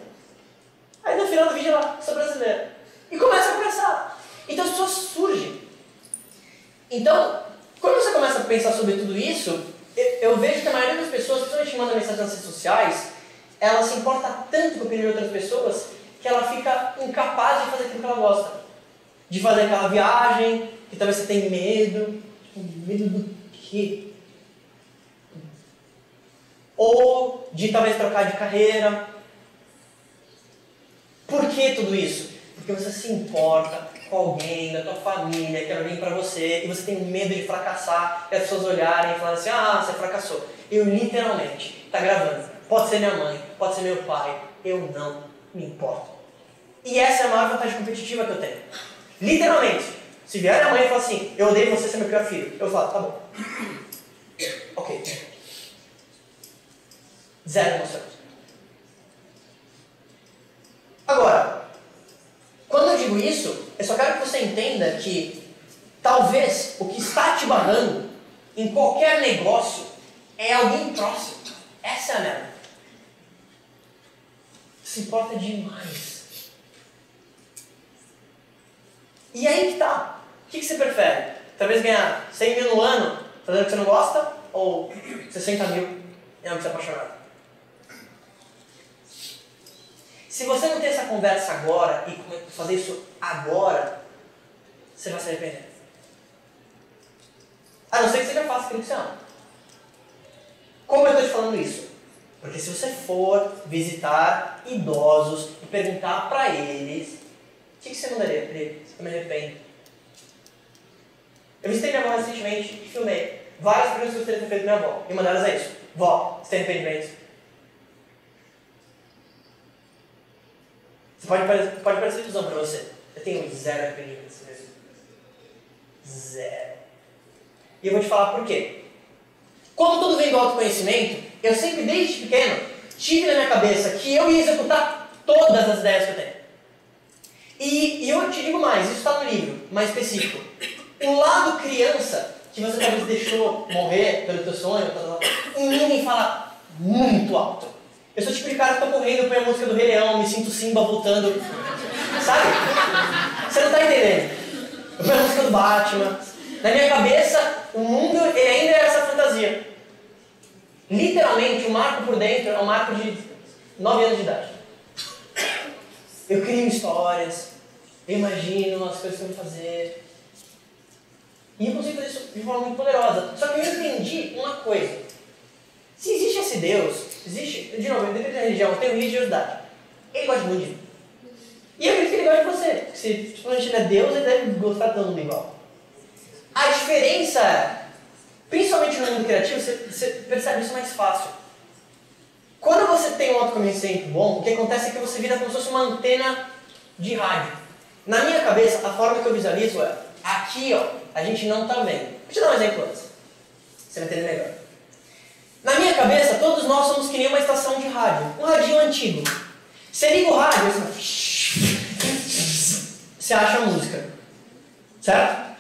Aí no final do vídeo ela, sou brasileira. E começa a conversar. Então as pessoas surgem. Então, quando você começa a pensar sobre tudo isso, eu, eu vejo que a maioria das pessoas, principalmente manda mensagem nas redes sociais, ela se importa tanto com a opinião de outras pessoas que ela fica incapaz de fazer aquilo que ela gosta. De fazer aquela viagem, que talvez você tenha medo. Tipo, medo do quê? Ou de talvez trocar de carreira. Por que tudo isso? Porque você se importa com alguém da tua família, que alguém para você, e você tem medo de fracassar, e as pessoas olharem e falarem assim, ah, você fracassou. Eu literalmente, tá gravando, pode ser minha mãe, pode ser meu pai, eu não me importo. E essa é a maior vantagem competitiva que eu tenho. Literalmente, se vier a mãe e falar assim, eu odeio você ser meu pior filho, eu falo, tá bom. Ok. Zero emoções. Agora, quando eu digo isso, eu só quero que você entenda que talvez o que está te barrando em qualquer negócio é alguém próximo. Essa é a merda. Se importa demais. E aí que tá. O que, você prefere? Talvez ganhar 100 mil no ano fazendo o que você não gosta ou 60 mil em algo que você é? Se você não tem essa conversa agora e fazer isso agora, você vai se arrepender. A não ser que já faça aquilo que você ama. Como eu estou te falando isso? Porque se você for visitar idosos e perguntar para eles, o que, você mandaria para eles? Eu me arrependo. Eu visitei minha avó recentemente e filmei várias perguntas que eu gostaria de ter feito minha avó. E mandaram a isso. Vó, você tem arrependimento? Você pode, pode parecer ilusão para você. Eu tenho zero arrependimentos mesmo. Zero. E eu vou te falar por quê. Como tudo vem do autoconhecimento, eu sempre, desde pequeno, tive na minha cabeça que eu ia executar todas as ideias que eu tenho. E, e eu te digo mais, isso está no livro, mais específico. O lado criança, que você talvez deixou morrer pelo teu sonho, em mim fala muito alto. Eu sou tipo de cara que tá correndo, põe a música do Rei Leão, me sinto Simba voltando. Sabe? Você não tá entendendo. Eu ponho a música do Batman. Na minha cabeça, o mundo ele ainda é essa fantasia. Literalmente, o Marco por dentro é um Marco de 9 anos de idade. Eu crio histórias, eu imagino as coisas que eu vou fazer. E eu consigo fazer isso de forma muito poderosa. Só que eu entendi uma coisa. Se existe esse Deus, Existe, de novo, independente da religião, tem religiosidade. Ele gosta muito de mim. E eu acredito que ele gosta de você. Se a gente não é Deus, ele deve gostar de todo mundo igual. A diferença Principalmente no mundo criativo, você, você percebe isso mais fácil. Quando você tem um autoconhecimento bom, o que acontece é que você vira como se fosse uma antena de rádio. Na minha cabeça, a forma que eu visualizo é aqui, ó, a gente não tá vendo. Deixa eu dar um exemplo antes. Você vai entender melhor. Na minha cabeça, todos nós somos que nem uma estação de rádio. Um radinho antigo. Você liga o rádio, você acha a música. Certo?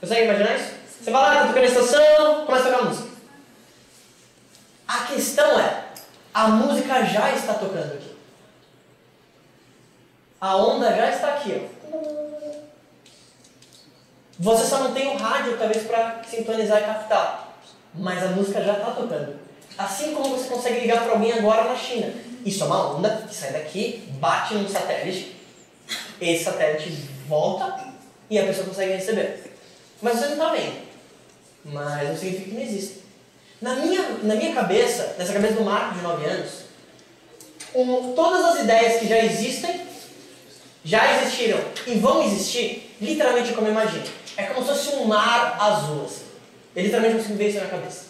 Consegue imaginar isso? Você vai lá, tá tocando a estação, começa a tocar a música. A questão é, a música já está tocando aqui. A onda já está aqui, ó. Você só não tem o rádio, talvez, para sintonizar e captar. Mas a música já está tocando. Assim como você consegue ligar para alguém agora na China. Isso é uma onda que sai daqui, bate num satélite, esse satélite volta e a pessoa consegue receber. Mas você não está vendo. Mas não significa que não existe. Na minha, na minha cabeça, nessa cabeça do Marco de 9 anos, um, todas as ideias que já existem, já existiram e vão existir, literalmente como eu imagino. É como se fosse um mar azul. Assim. Eu literalmente consigo ver isso na cabeça.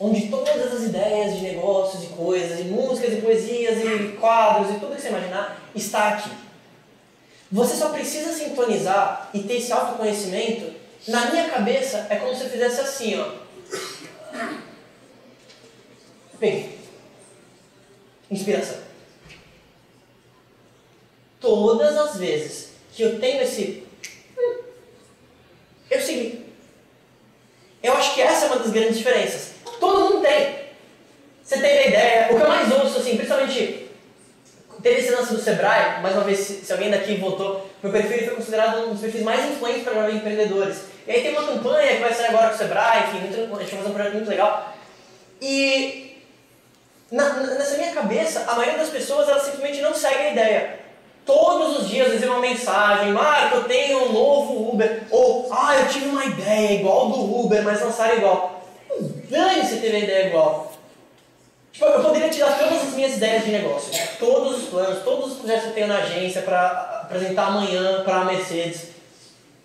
Onde todas as ideias de negócios, de coisas, de músicas, e poesias, e quadros, e tudo que você imaginar, está aqui. Você só precisa sintonizar e ter esse autoconhecimento. Na minha cabeça, é como se eu fizesse assim, ó. Peguei. Inspiração. Todas as vezes que eu tenho esse. Eu segui. Eu acho que essa é uma das grandes diferenças. Todo mundo tem. Você teve a ideia. O que eu mais ouço, assim, principalmente. Teve esse lance do Sebrae, mais uma vez, se, alguém daqui votou, meu perfil foi considerado um dos perfis mais influentes para jovens empreendedores. E aí tem uma campanha que vai sair agora com o Sebrae, enfim, muito, a gente vai fazer um projeto muito legal. E na, nessa minha cabeça, a maioria das pessoas elas simplesmente não segue a ideia. Todos os dias recebem uma mensagem, Marco, eu tenho um novo Uber, ou ah, eu tive uma ideia igual do Uber, mas lançaram igual. Dane-se teve a ideia igual. Tipo, eu poderia te dar todas as minhas ideias de negócio, todos os planos, todos os projetos que eu tenho na agência para apresentar amanhã para a Mercedes.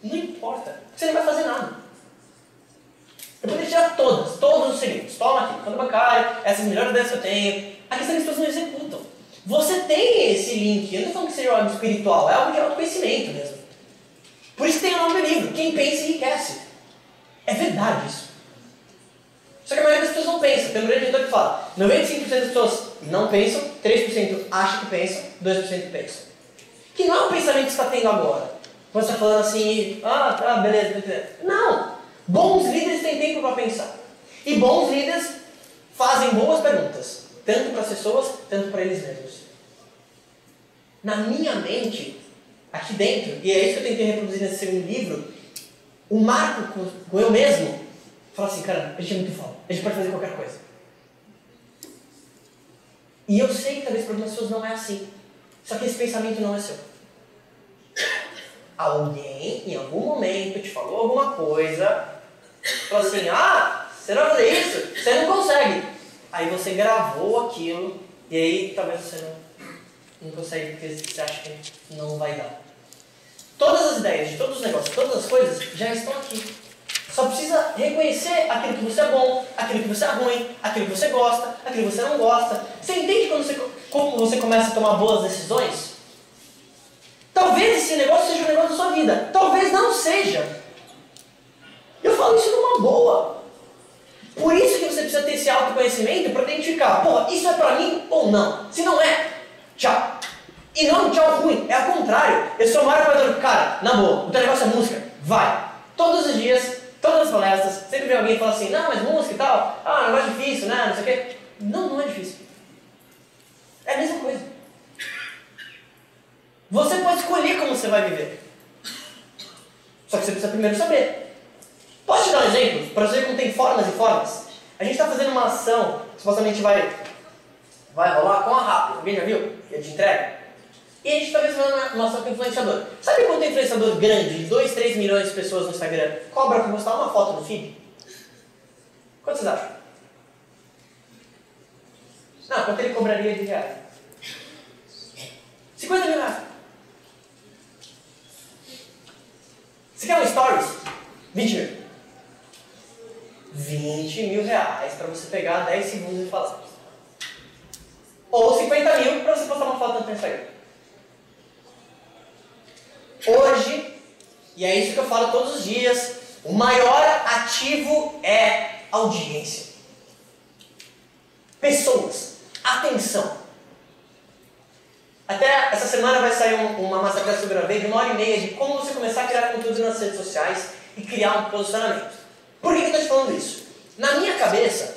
Não importa, você não vai fazer nada. Eu poderia tirar todas, todos os segredos. Toma aqui, fundo bancário, essas melhores ideias que eu tenho. A questão é que as pessoas não executam. Você tem esse link, eu não estou falando que seja algo espiritual, é algo de autoconhecimento mesmo. Por isso tem o nome do livro, Quem Pensa Enriquece. É verdade isso. Só que a maioria das pessoas não pensa. Tem um grande editor que fala: 95% das pessoas não pensam, 3% acham que pensam, 2% pensam. Que não é um pensamento que você está tendo agora. Quando você está falando assim, ah, tá, beleza, beleza. Não! Bons líderes têm tempo para pensar. E bons líderes fazem boas perguntas, tanto para as pessoas, tanto para eles mesmos. Na minha mente, aqui dentro, e é isso que eu tentei reproduzir nesse segundo livro, o marco com, eu mesmo, fala assim, cara, a gente é muito foda, a gente pode fazer qualquer coisa. E eu sei que talvez para algumas pessoas não é assim. Só que esse pensamento não é seu. Alguém, em algum momento, te falou alguma coisa, falou assim, ah, você vai fazer isso? Você não consegue. Aí você gravou aquilo, e aí talvez você não, não consegue porque você acha que não vai dar. Todas as ideias de todos os negócios, todas as coisas já estão aqui. Só precisa reconhecer aquilo que você é bom, aquilo que você é ruim, aquilo que você gosta, aquilo que você não gosta. Você entende quando você, como você começa a tomar boas decisões? Talvez esse negócio seja o negócio da sua vida. Talvez não seja. Eu falo isso numa boa. Por isso que você precisa ter esse autoconhecimento para identificar, pô, isso é para mim ou não. Se não é, tchau. E não tchau ruim, é ao contrário. Eu sou o maior apoiador, cara, na boa, o teu negócio é música, vai. Todos os dias, todas as palestras, sempre vem alguém e fala assim, não, mas música e tal, ah, não é difícil, né, não sei o quê. Não, não é difícil. É a mesma coisa. Você pode escolher como você vai viver. Só que você precisa primeiro saber. Posso te dar um exemplo? Para você ver como tem formas e formas. A gente está fazendo uma ação que supostamente vai, vai rolar com a Rápido. Alguém já viu? Que é de entrega. E a gente está fazendo uma, uma ação com influenciador. Sabe quanto influenciador grande, de 2, 3 milhões de pessoas no Instagram, cobra para postar uma foto no feed? Quanto vocês acham? Não, quanto ele cobraria de reais? 50 mil reais. Você quer um stories? 20 mil. 20 mil reais para você pegar 10 segundos e falar. Ou 50 mil para você postar uma foto no Instagram. Hoje, e é isso que eu falo todos os dias, o maior ativo é audiência. Pessoas, atenção. Até essa semana vai sair um, uma masterclass que eu gravei de uma hora e meia de como você começar a criar conteúdo nas redes sociais e criar um posicionamento. Por que eu estou te falando isso? Na minha cabeça,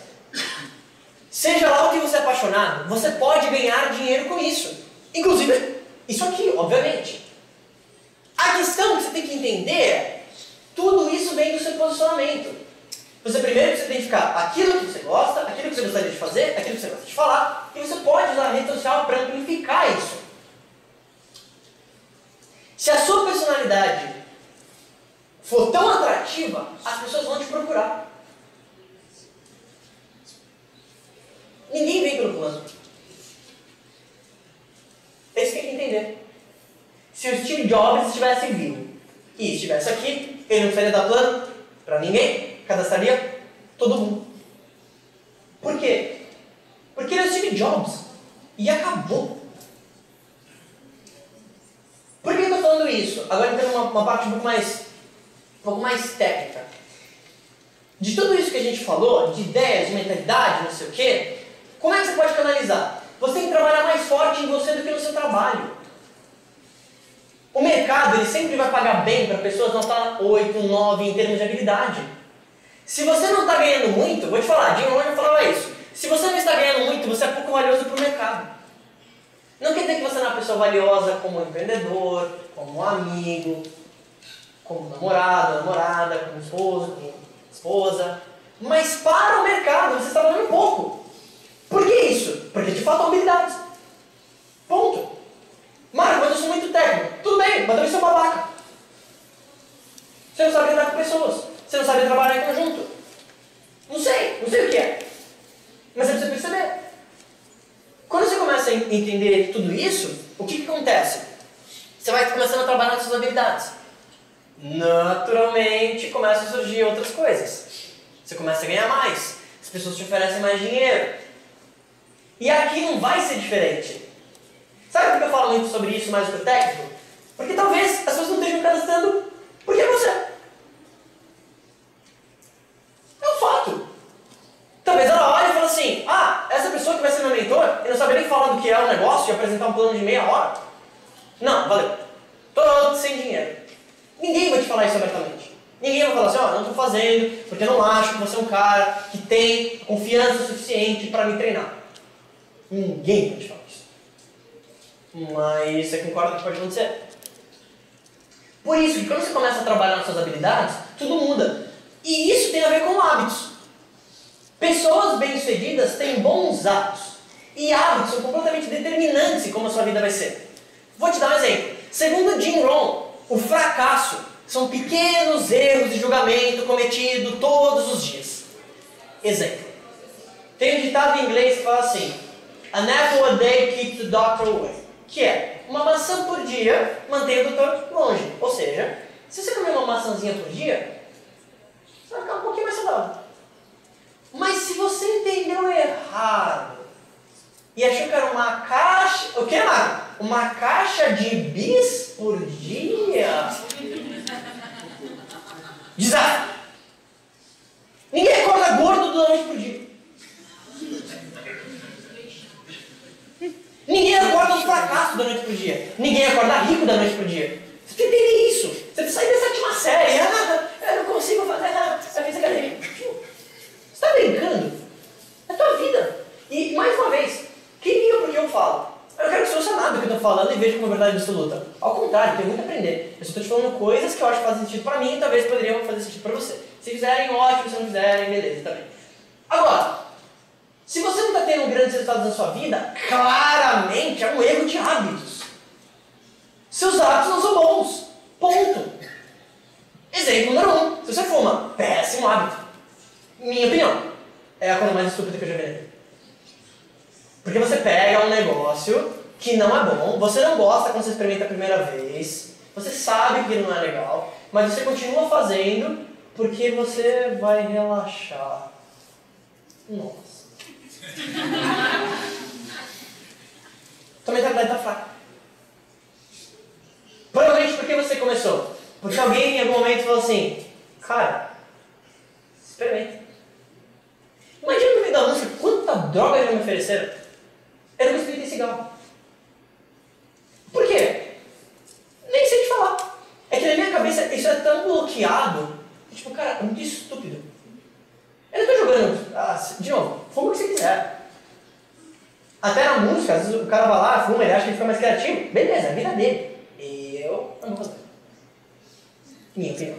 seja lá o que você é apaixonado, você pode ganhar dinheiro com isso. Inclusive, isso aqui, obviamente. A questão que você tem que entender é, tudo isso vem do seu posicionamento. Você primeiro precisa identificar aquilo que você gosta, aquilo que você gostaria de fazer, aquilo que você gosta de falar, e você pode usar a rede social para amplificar isso. Se a sua personalidade for tão atrativa, as pessoas vão te procurar. Ninguém vem pelo plano. É isso que tem que entender. Se o Steve Jobs estivesse vivo e estivesse aqui, ele não precisaria dar plano para ninguém, cadastraria todo mundo. Por quê? Porque ele é o Steve Jobs. E acabou. Por que eu estou falando isso? Agora entrando uma, uma parte um pouco mais pouco mais técnica. De tudo isso que a gente falou, de ideias, de mentalidade, não sei o quê, como é que você pode canalizar? Você tem que trabalhar mais forte em você do que no seu trabalho. O mercado ele sempre vai pagar bem para pessoas nota 8, 9 em termos de habilidade. Se você não está ganhando muito, vou te falar, Jim Rohn falava isso. Se você não está ganhando muito, você é pouco valioso para o mercado. Não quer dizer que você não é uma pessoa valiosa como empreendedor, como amigo, como namorado, namorada, como esposo, como esposa. Mas para o mercado você está ganhando pouco. Por que isso? Porque te faltam habilidades. Ponto. Marco, mas eu sou muito técnico. Tudo bem, mas eu sou babaca. Você não sabe lidar com pessoas. Você não sabe trabalhar em conjunto. Não sei, não sei o que é. Mas você precisa perceber. Quando você começa a entender tudo isso, o que, que acontece? Você vai começando a trabalhar nas suas habilidades naturalmente começam a surgir outras coisas. Você começa a ganhar mais, as pessoas te oferecem mais dinheiro. E aqui não vai ser diferente. Sabe por que eu falo muito sobre isso mais do que técnico? Porque talvez as pessoas não estejam cadastrando porque é você. É um fato. Talvez ela olhe e fale assim: ah, essa pessoa que vai ser meu mentor, ele não sabe nem falar do que é o negócio e apresentar um plano de meia hora. Não, valeu. Todo sem dinheiro. Ninguém vai te falar isso abertamente. Ninguém vai falar assim, ó, oh, não estou fazendo, porque eu não acho que você é um cara que tem confiança suficiente para me treinar. Ninguém vai te falar isso. Mas você concorda que pode acontecer? Por isso que quando você começa a trabalhar nas suas habilidades, tudo muda. E isso tem a ver com hábitos. Pessoas bem-sucedidas têm bons hábitos. E hábitos são completamente determinantes em como a sua vida vai ser. Vou te dar um exemplo. Segundo Jim Rohn, o fracasso são pequenos erros de julgamento cometidos todos os dias. Exemplo. Tem um ditado em inglês que fala assim: An apple a day keeps the doctor away. Que é, uma maçã por dia mantém o doutor longe. Ou seja, se você comer uma maçãzinha por dia, você vai ficar um pouquinho mais saudável. Mas se você entendeu errado e achou que era uma caixa. O que, Marco? Uma caixa de bis por dia? Desastre! Ninguém acorda gordo da noite por dia. Ninguém acorda um fracasso da noite por dia. Ninguém acorda rico da noite por dia. Você que entender isso. Você que sair da sétima série. Ah, eu não consigo fazer. Academia. Você está brincando? É a tua vida. E, mais uma vez, quem liga porque eu falo? Eu quero que você ouça nada do que eu estou falando e veja como verdade absoluta. Ao contrário, tem muito a aprender. Eu só estou te falando coisas que eu acho que fazem sentido para mim e talvez poderiam fazer sentido para você. Se fizerem, ótimo. Se não fizerem, beleza também. Agora, se você não está tendo grandes resultados na sua vida, claramente é um erro de hábitos. Seus hábitos não são bons. Ponto. Exemplo número um. Se você fuma, péssimo hábito. Minha opinião. É a coisa mais estúpida que eu já vi. Porque você pega um negócio que não é bom, você não gosta quando você experimenta a primeira vez, você sabe que não é legal, mas você continua fazendo Porque você vai relaxar. Nossa. Tua mentalidade tá fraca. Provavelmente porque você começou. Porque alguém em algum momento falou assim, cara, experimenta. Imagina no meio da música quanta droga já me ofereceram. Eu não consegui ter cigarro. Por quê? Nem sei te falar. É que na minha cabeça isso é tão bloqueado. Tipo, cara, é muito estúpido. Eu não tô jogando. Ah, de novo, fuma o que você quiser. Até na música, às vezes o cara vai lá, fuma, ele acha que ele fica mais criativo. Beleza, a vida dele. Eu não vou fazer. Minha opinião.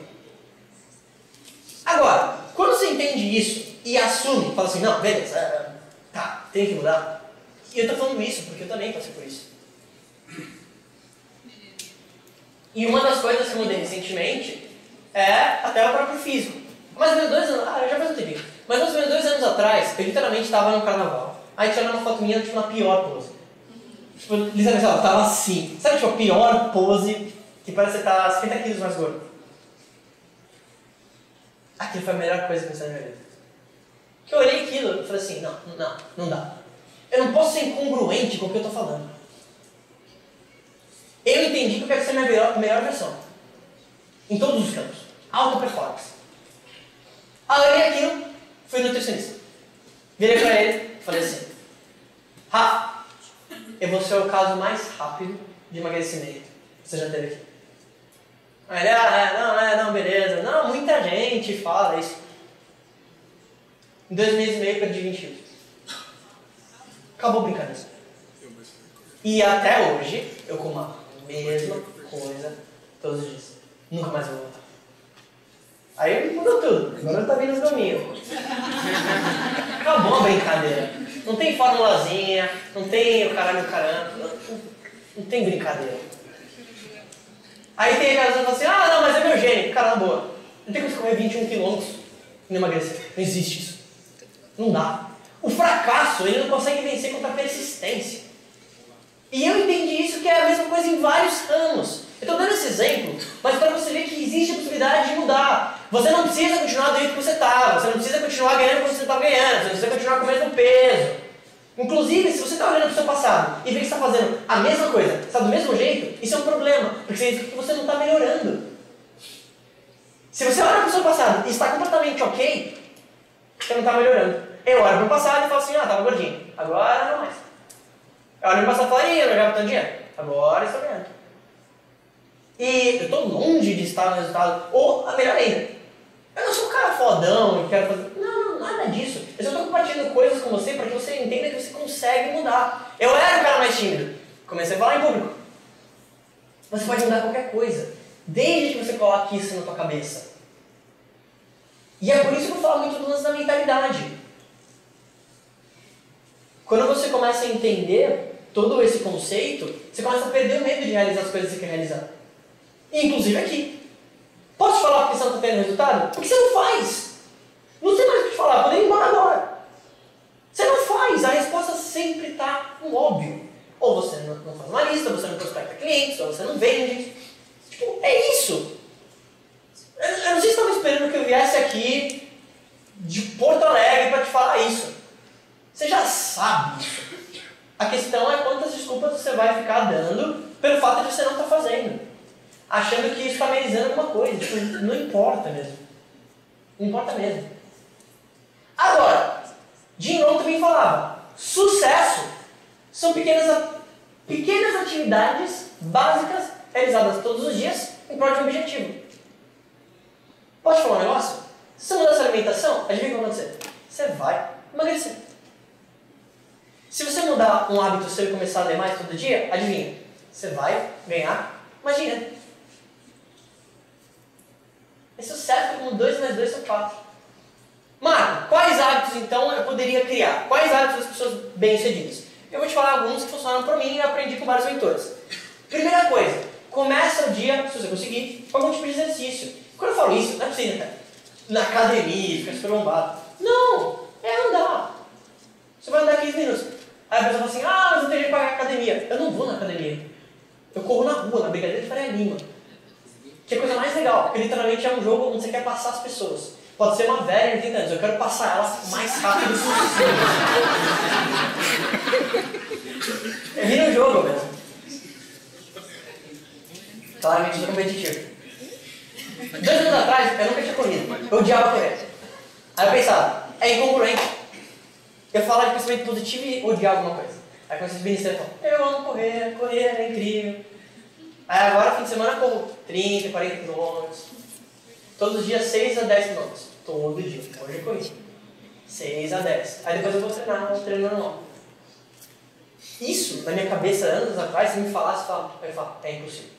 Agora, quando você entende isso e assume, fala assim, não, beleza, é, tá, tem que mudar. E eu tô falando isso porque eu também passei por isso. E uma das coisas que mudei recentemente é até o próprio físico. Mais ou menos dois anos, ah, já faz um tempinho. Mas mais ou menos dois anos atrás, eu literalmente estava no carnaval. Aí tiraram uma foto minha, tipo, na pior pose. Tipo, literalmente, ela tava assim. Sabe, tipo, a pior pose, que parece que tá 50 quilos mais gordo. Aquilo foi a melhor coisa que eu pensei na minha vida. Que eu olhei aquilo e falei assim, não, não, não dá. Eu não posso ser incongruente com o que eu tô falando. Eu entendi que eu quero ser minha melhor, melhor versão. Em todos os campos. Alta performance. Aí aquilo, fui nutricionista. Virei pra ele falei assim, Rafa, eu vou ser o caso mais rápido de emagrecimento que você já teve aqui. Aí ele, ah, é, não, é, não, beleza. Não, muita gente fala isso. Em dois meses e meio perdi 20 quilos. Acabou brincando. E até hoje eu como a mesma coisa todos os dias. Nunca mais vou voltar. Aí mudou tudo. Agora tá vindo os domingos. Acabou a brincadeira. Não tem formulazinha, não tem o caralho caramba. Não, não, tem brincadeira. Aí tem aquelas que falam assim, ah não, mas é meu gênio. Cara, na boa. Não tem como você correr 21 quilômetros e não emagrecer. Não existe isso. Não dá. O fracasso, ele não consegue vencer contra a persistência. E eu entendi isso que é a mesma coisa em vários ramos. Eu estou dando esse exemplo, mas para você ver que existe a possibilidade de mudar. Você não precisa continuar do jeito que você está, você não precisa continuar ganhando como você está ganhando, você não precisa continuar com o mesmo peso. Inclusive, se você está olhando para o seu passado e vê que está fazendo a mesma coisa, está do mesmo jeito, isso é um problema, porque significa que você não está melhorando. Se você olha para o seu passado e está completamente ok, você não está melhorando. Eu olho para o passado e falo assim, ah, estava gordinho, agora não mais. Eu olho para o passado e falo, ih, eu não ganhava tanto dinheiro, agora estou ganhando. E eu estou longe de estar no resultado, ou melhor ainda, eu não sou um cara fodão e quero fazer. Não, nada disso. Eu só estou compartilhando coisas com você para que você entenda que você consegue mudar. Eu era o cara mais tímido. Comecei a falar em público. Você pode mudar qualquer coisa. Desde que você coloque isso na tua cabeça. E é por isso que eu falo muito do lance da mentalidade. Quando você começa a entender todo esse conceito, você começa a perder o medo de realizar as coisas que você quer realizar. Inclusive aqui. Posso te falar porque você não está tendo resultado? Porque você não faz. Não sei mais o que te falar, podem ir embora agora. Você não faz, a resposta sempre está no óbvio. Ou você não, faz uma lista, você não prospecta clientes, ou você não vende. Tipo, é isso. Eu, eu não sei se estava esperando que eu viesse aqui de Porto Alegre para te falar isso. Você já sabe. A questão é quantas desculpas você vai ficar dando pelo fato de você não estar tá fazendo achando que isso está amenizando alguma coisa. Tipo, não importa mesmo. Não importa mesmo. Agora, Jim Rohn também falava, sucesso são pequenas, pequenas atividades básicas realizadas todos os dias em prol de um objetivo. Pode falar um negócio? Se você mudar sua alimentação, adivinha o que vai acontecer? Você vai emagrecer. Se você mudar um hábito seu e começar a ler mais todo dia, adivinha? Você vai ganhar dinheiro. É sucesso como 2 mais 2 são 4. Marco, quais hábitos então eu poderia criar? Quais hábitos das pessoas bem-sucedidas? Eu vou te falar alguns que funcionam para mim e aprendi com vários mentores. Primeira coisa, começa o dia, se você conseguir, com algum tipo de exercício. Quando eu falo isso, não é possível, cara. Na academia, ficar super bombado. Não, é andar. Você vai andar 15 minutos. Aí a pessoa fala assim, ah, mas eu tenho que pagar academia. Eu não vou na academia. Eu corro na rua, na Brigadeira de Faria Lima. Que é a coisa mais legal porque literalmente é um jogo onde você quer passar as pessoas. Pode ser uma velha de 30 anos, eu quero passar ela mais rápido possível. É vi no jogo mesmo. Claramente sou competitivo. Dois anos atrás, eu nunca tinha corrido. Eu odiava correr. Aí eu pensava, é incongruente. Eu falava de pensamento positivo e odiar alguma coisa. Aí quando vocês e falam, eu amo correr, correr é incrível. Aí agora, fim de semana, eu corro 30, 40 quilômetros. Todos os dias, 6 a 10 quilômetros. Todo dia. Hoje eu corri. 6 a 10. Aí depois eu vou treinar, vou treinar normal. Isso, na minha cabeça, anos atrás, se me falasse, eu ia falar, é impossível.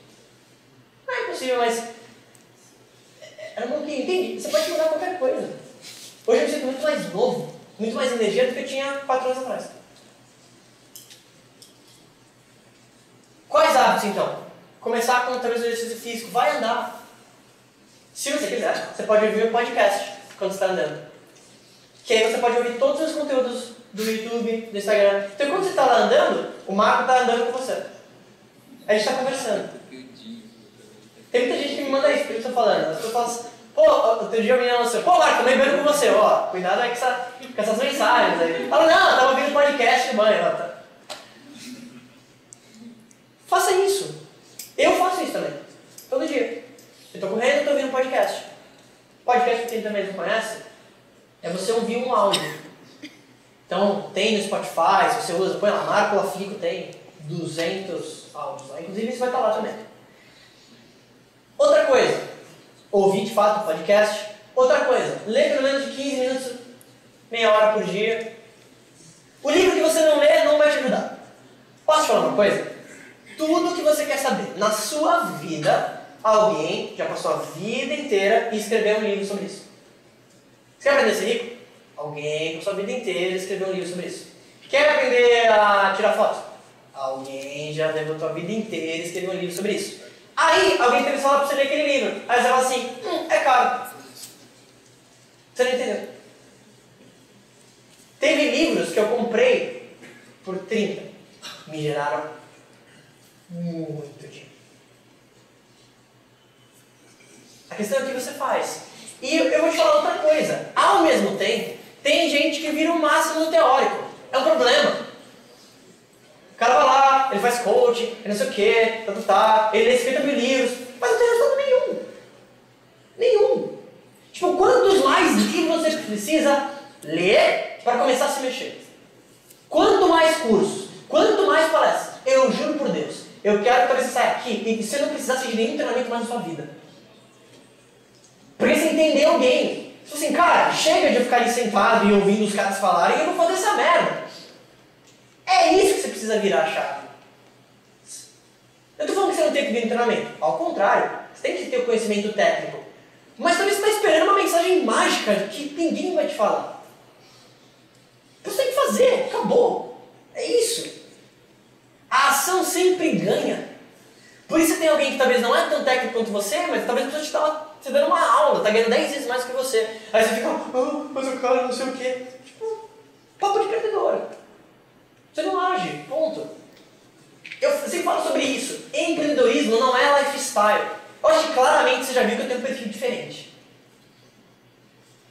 Não é impossível, mas era um pouquinho, entende? Você pode mudar qualquer coisa. Hoje eu me sinto muito mais novo, muito mais energia do que eu tinha 4 anos atrás. Quais hábitos então? Começar com talvez o exercício físico, vai andar. Se você quiser, você pode ouvir o podcast quando está andando. Que aí você pode ouvir todos os conteúdos do YouTube, do Instagram. Então quando você está lá andando, o Marco está andando com você. A gente está conversando. Tem muita gente que me manda isso, que eu estou falando. As pessoas assim, pô, outro dia eu me assim, pô Marco, vendo com você, ó, cuidado aí com, essa, com essas mensagens aí. Fala, não, eu estava ouvindo podcast de ó, tá. Faça isso. Eu faço isso também. Todo dia. Eu estou correndo e estou ouvindo podcast. Podcast, que quem também não conhece, é você ouvir um áudio. Então, tem no Spotify, se você usa, põe lá, Marco Lafico tem 200 áudios lá. Inclusive, isso vai estar lá também. Outra coisa, ouvir de fato o podcast. Outra coisa, ler pelo menos de 15 minutos, meia hora por dia. O livro que você não lê não vai te ajudar. Posso falar uma coisa? Tudo que você quer saber na sua vida, alguém já passou a vida inteira e escreveu um livro sobre isso. Você quer aprender a ser rico? Alguém passou a vida inteira escreveu um livro sobre isso. Quer aprender a tirar foto? Alguém já levantou a vida inteira e escreveu um livro sobre isso. Aí alguém teve falar para você ler aquele livro. Aí você fala assim, hum, é caro. Você não entendeu? Teve livros que eu comprei por 30. Me geraram muito dinheiro. A questão é o que você faz. E eu vou te falar outra coisa. Ao mesmo tempo, tem gente que vira o máximo no teórico. É um problema. Cara vai lá, ele faz coaching, ele não sei o que, tá, tá, tá, ele lê 50 mil livros, mas não tem resultado nenhum. Nenhum. Tipo, quantos mais livros você precisa ler para começar a se mexer? Quanto mais cursos, quanto mais palestras, eu juro por Deus, eu quero que você saia aqui e você não precisasse de nenhum treinamento mais na sua vida. Porque você entendeu alguém. Tipo assim, cara, chega de ficar ali sentado e ouvindo os caras falarem, eu vou fazer essa merda. É isso que você precisa virar a chave. Eu estou falando que você não tem que vir no treinamento. Ao contrário, você tem que ter o conhecimento técnico. Mas também você está esperando uma mensagem mágica que ninguém vai te falar. Você tem que fazer, acabou. É isso. A ação sempre ganha. Por isso tem alguém que talvez não é tão técnico quanto você, mas talvez a pessoa te te dando uma aula, tá ganhando 10 vezes mais que você. Aí você fica, ah, mas o cara não sei o quê. Tipo, papo de perdedor. Você não age, ponto. Eu sempre falo sobre isso. Empreendedorismo não é lifestyle. Eu acho que claramente você já viu que eu tenho um perfil diferente.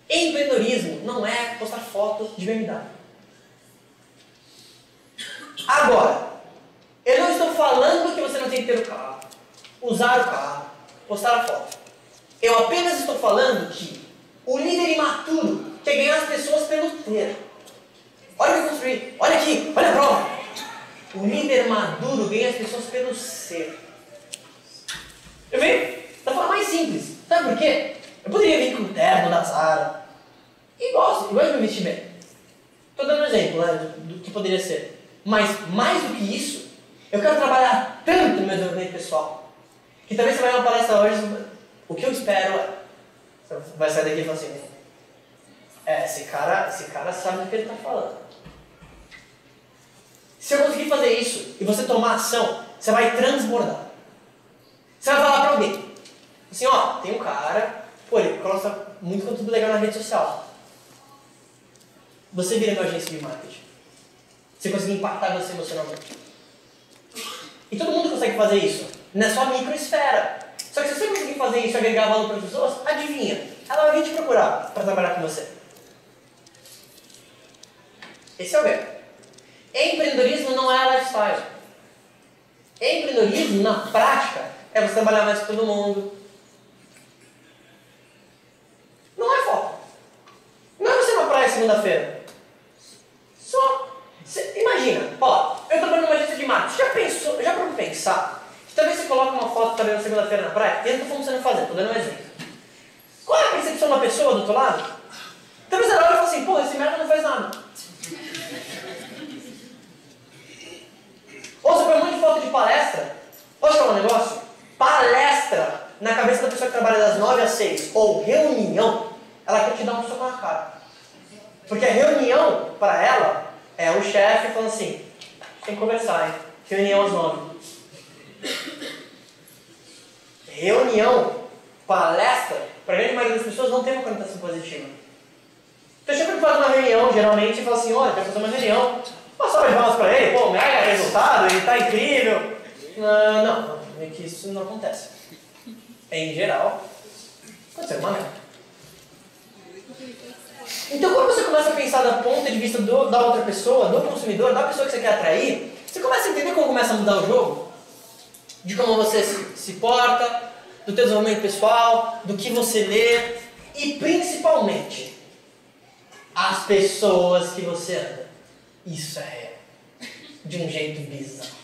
Empreendedorismo não é postar foto de BMW. Agora, eu não estou falando que você não tem que ter o carro, usar o carro, postar a foto. Eu apenas estou falando que o líder imaturo quer ganhar as pessoas pelo ter. Olha o que eu construí, olha aqui, olha a prova. O líder maduro ganha as pessoas pelo ser. Eu venho da forma mais simples. Sabe por quê? Eu poderia vir com o terno da Zara. E gosto, e gosto de me vestir bem. Estou dando um exemplo né, do, que poderia ser. Mas mais do que isso, eu quero trabalhar tanto meu desenvolvimento pessoal. Que talvez você vai uma palestra hoje, o que eu espero é. Você vai sair daqui e falar assim: É, esse cara, esse cara sabe do que ele está falando. Se eu conseguir fazer isso e você tomar ação, você vai transbordar. Você vai falar para alguém: Assim, ó, tem um cara, pô, ele posta muito conteúdo legal na rede social. Você vira uma agência de marketing. Você conseguir impactar você emocionalmente. E todo mundo consegue fazer isso na sua microesfera. Só que se você conseguir fazer isso e agregar valor para as pessoas, adivinha? Ela vai vir te procurar para trabalhar com você. Esse é o ganho. Empreendedorismo não é lifestyle. Empreendedorismo, na prática, é você trabalhar mais com todo mundo. Não é foco. Não é você na praia segunda-feira. Só. Cê, imagina, ó, eu trabalho numa agência de marketing. Já pensou, já para pensar? Talvez você coloque uma foto também na segunda-feira na praia, e eu não estou você fazer, estou dando um exemplo. Qual é a percepção da pessoa do outro lado? Talvez ela olhe e fale assim, pô, esse merda não faz nada. Ou você põe um monte de foto de palestra. Posso falar um negócio? Palestra na cabeça da pessoa que trabalha das 9 às 6 ou reunião, ela quer te dar um soco na cara. Porque a reunião, para ela, é o chefe falando assim: tem que conversar, hein? Reunião às 9. Reunião, palestra, para a grande maioria das pessoas não tem uma conotação positiva. Então, sempre faz uma reunião, geralmente, e fala assim: olha, quero fazer uma reunião salva de palmas para ele, pô, mega resultado, ele está incrível. Não, é que isso não acontece. Em geral, uma merda. Então, quando você começa a pensar da ponto de vista do, da outra pessoa, do consumidor, da pessoa que você quer atrair, você começa a entender como começa a mudar o jogo, de como você se, se porta, do teu desenvolvimento pessoal, do que você lê e principalmente as pessoas que você anda. Isso é. De um jeito bizarro.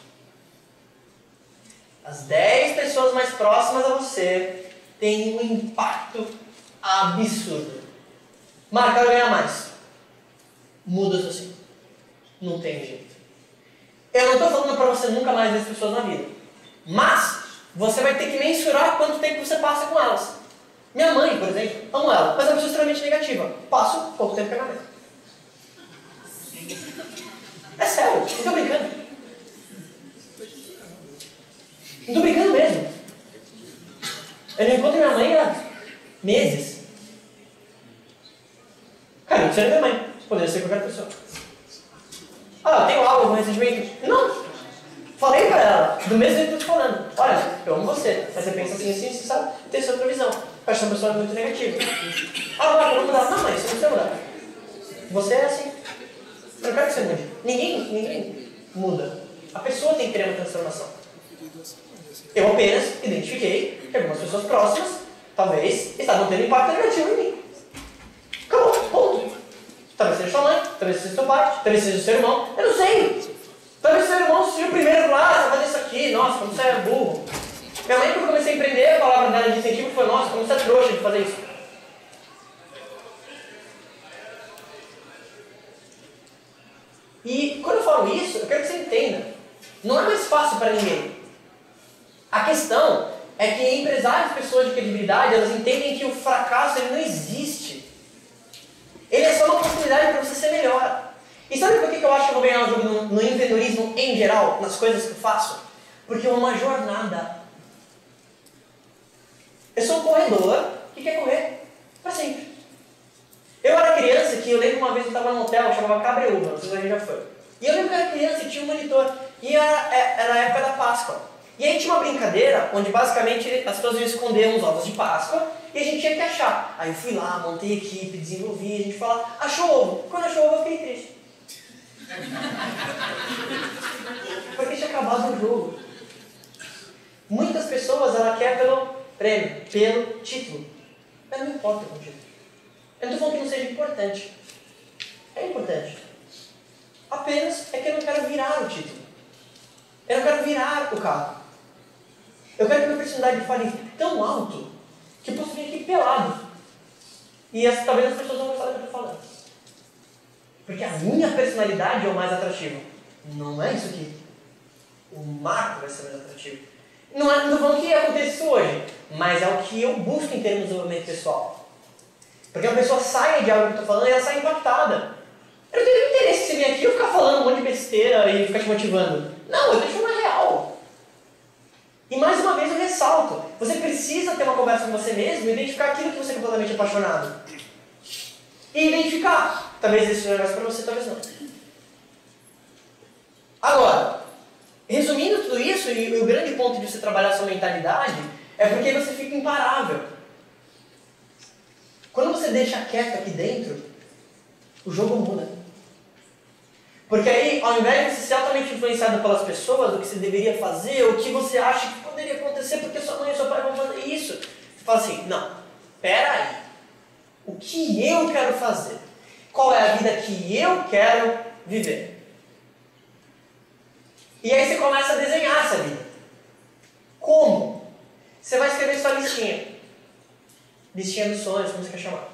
As 10 pessoas mais próximas a você têm um impacto absurdo. Marca quero ganhar mais. Muda assim. Não tem jeito. Eu não estou falando para você nunca mais ver as pessoas na vida. Mas você vai ter que mensurar quanto tempo você passa com elas. Minha mãe, por exemplo, amo ela, mas é uma pessoa extremamente negativa. Passo pouco tempo com ela. É sério, não estou brincando. Não estou brincando mesmo. Eu não encontro minha mãe há meses. Cara, não sei minha mãe. Poderia ser qualquer pessoa. Ah, tenho algo recentemente. Não. Falei pra ela, do mesmo jeito que eu tô falando. Olha, eu amo você. Mas você pensa assim, assim, você sabe? Tem sua previsão. Eu acho uma pessoa muito negativa. Ah, não, eu vou mudar. Não, mas você não precisa mudar. Você é assim. Eu não quero que você mude. Ninguém, ninguém muda. A pessoa tem que ter uma transformação. Eu apenas identifiquei que algumas pessoas próximas, talvez, estavam tendo impacto negativo em mim. Acabou, ponto. Talvez seja sua mãe, talvez seja seu pai, talvez seja seu irmão, eu não sei. Talvez seu irmão seja o primeiro lá, ah, você fazer isso aqui, nossa, como você é burro. Minha mãe, quando eu comecei a empreender, a palavra dela de incentivo foi, nossa, como você é trouxa de fazer isso. E quando eu falo isso, eu quero que você entenda. Não é mais fácil para ninguém. A questão é que empresários, pessoas de credibilidade, elas entendem que o fracasso ele não existe. Ele é só uma possibilidade para você ser melhor. E sabe por que eu acho que eu vou ganhar o jogo no, no empreendedorismo em geral, nas coisas que eu faço? Porque é uma jornada. Eu sou um corredor que quer correr para sempre. Eu era criança que eu lembro uma vez eu estava num hotel, chamava Cabreúva, não sei se a gente já foi. E eu lembro que eu era criança e tinha um monitor. E era, é, era a época da Páscoa. E aí tinha uma brincadeira onde basicamente as pessoas iam esconder uns ovos de Páscoa e a gente tinha que achar. Aí eu fui lá, montei equipe, desenvolvi, a gente falou, achou ovo. Quando achou ovo eu fiquei triste. Porque tinha acabado o jogo. Muitas pessoas ela quer pelo prêmio, pelo título. Mas não importa o título. Eu não estou que não seja importante. É importante. Apenas é que eu não quero virar o título. Eu não quero virar o carro. Eu quero que a minha personalidade fale tão alto que eu posso vir aqui pelado. E as, talvez as pessoas não vão falar o que eu estou falando. Porque a minha personalidade é o mais atrativo. Não é isso aqui. O marco vai ser mais atrativo. Não é, não falando que acontece isso hoje, mas é o que eu busco em termos de desenvolvimento pessoal. Porque a pessoa sai de algo que eu estou falando e ela sai impactada. Eu não tenho interesse em vir aqui e ficar falando um monte de besteira e ficar te motivando. Não, eu estou falando real. E mais uma vez eu ressalto: você precisa ter uma conversa com você mesmo e identificar aquilo que você é completamente apaixonado. E identificar. Talvez esse negócio para você, talvez não. Agora, resumindo tudo isso, e, o grande ponto de você trabalhar sua mentalidade É porque você fica imparável. Quando você deixa quieto aqui dentro, o jogo muda. Porque aí, ao invés de você ser altamente influenciado pelas pessoas, o que você deveria fazer, o que você acha que poderia acontecer porque sua mãe e seu pai vão fazer isso, você fala assim, não, pera aí. O que eu quero fazer? Qual é a vida que eu quero viver? E aí você começa a desenhar essa vida. Como? Você vai escrever sua listinha. Listinha dos sonhos, como você quer chamar.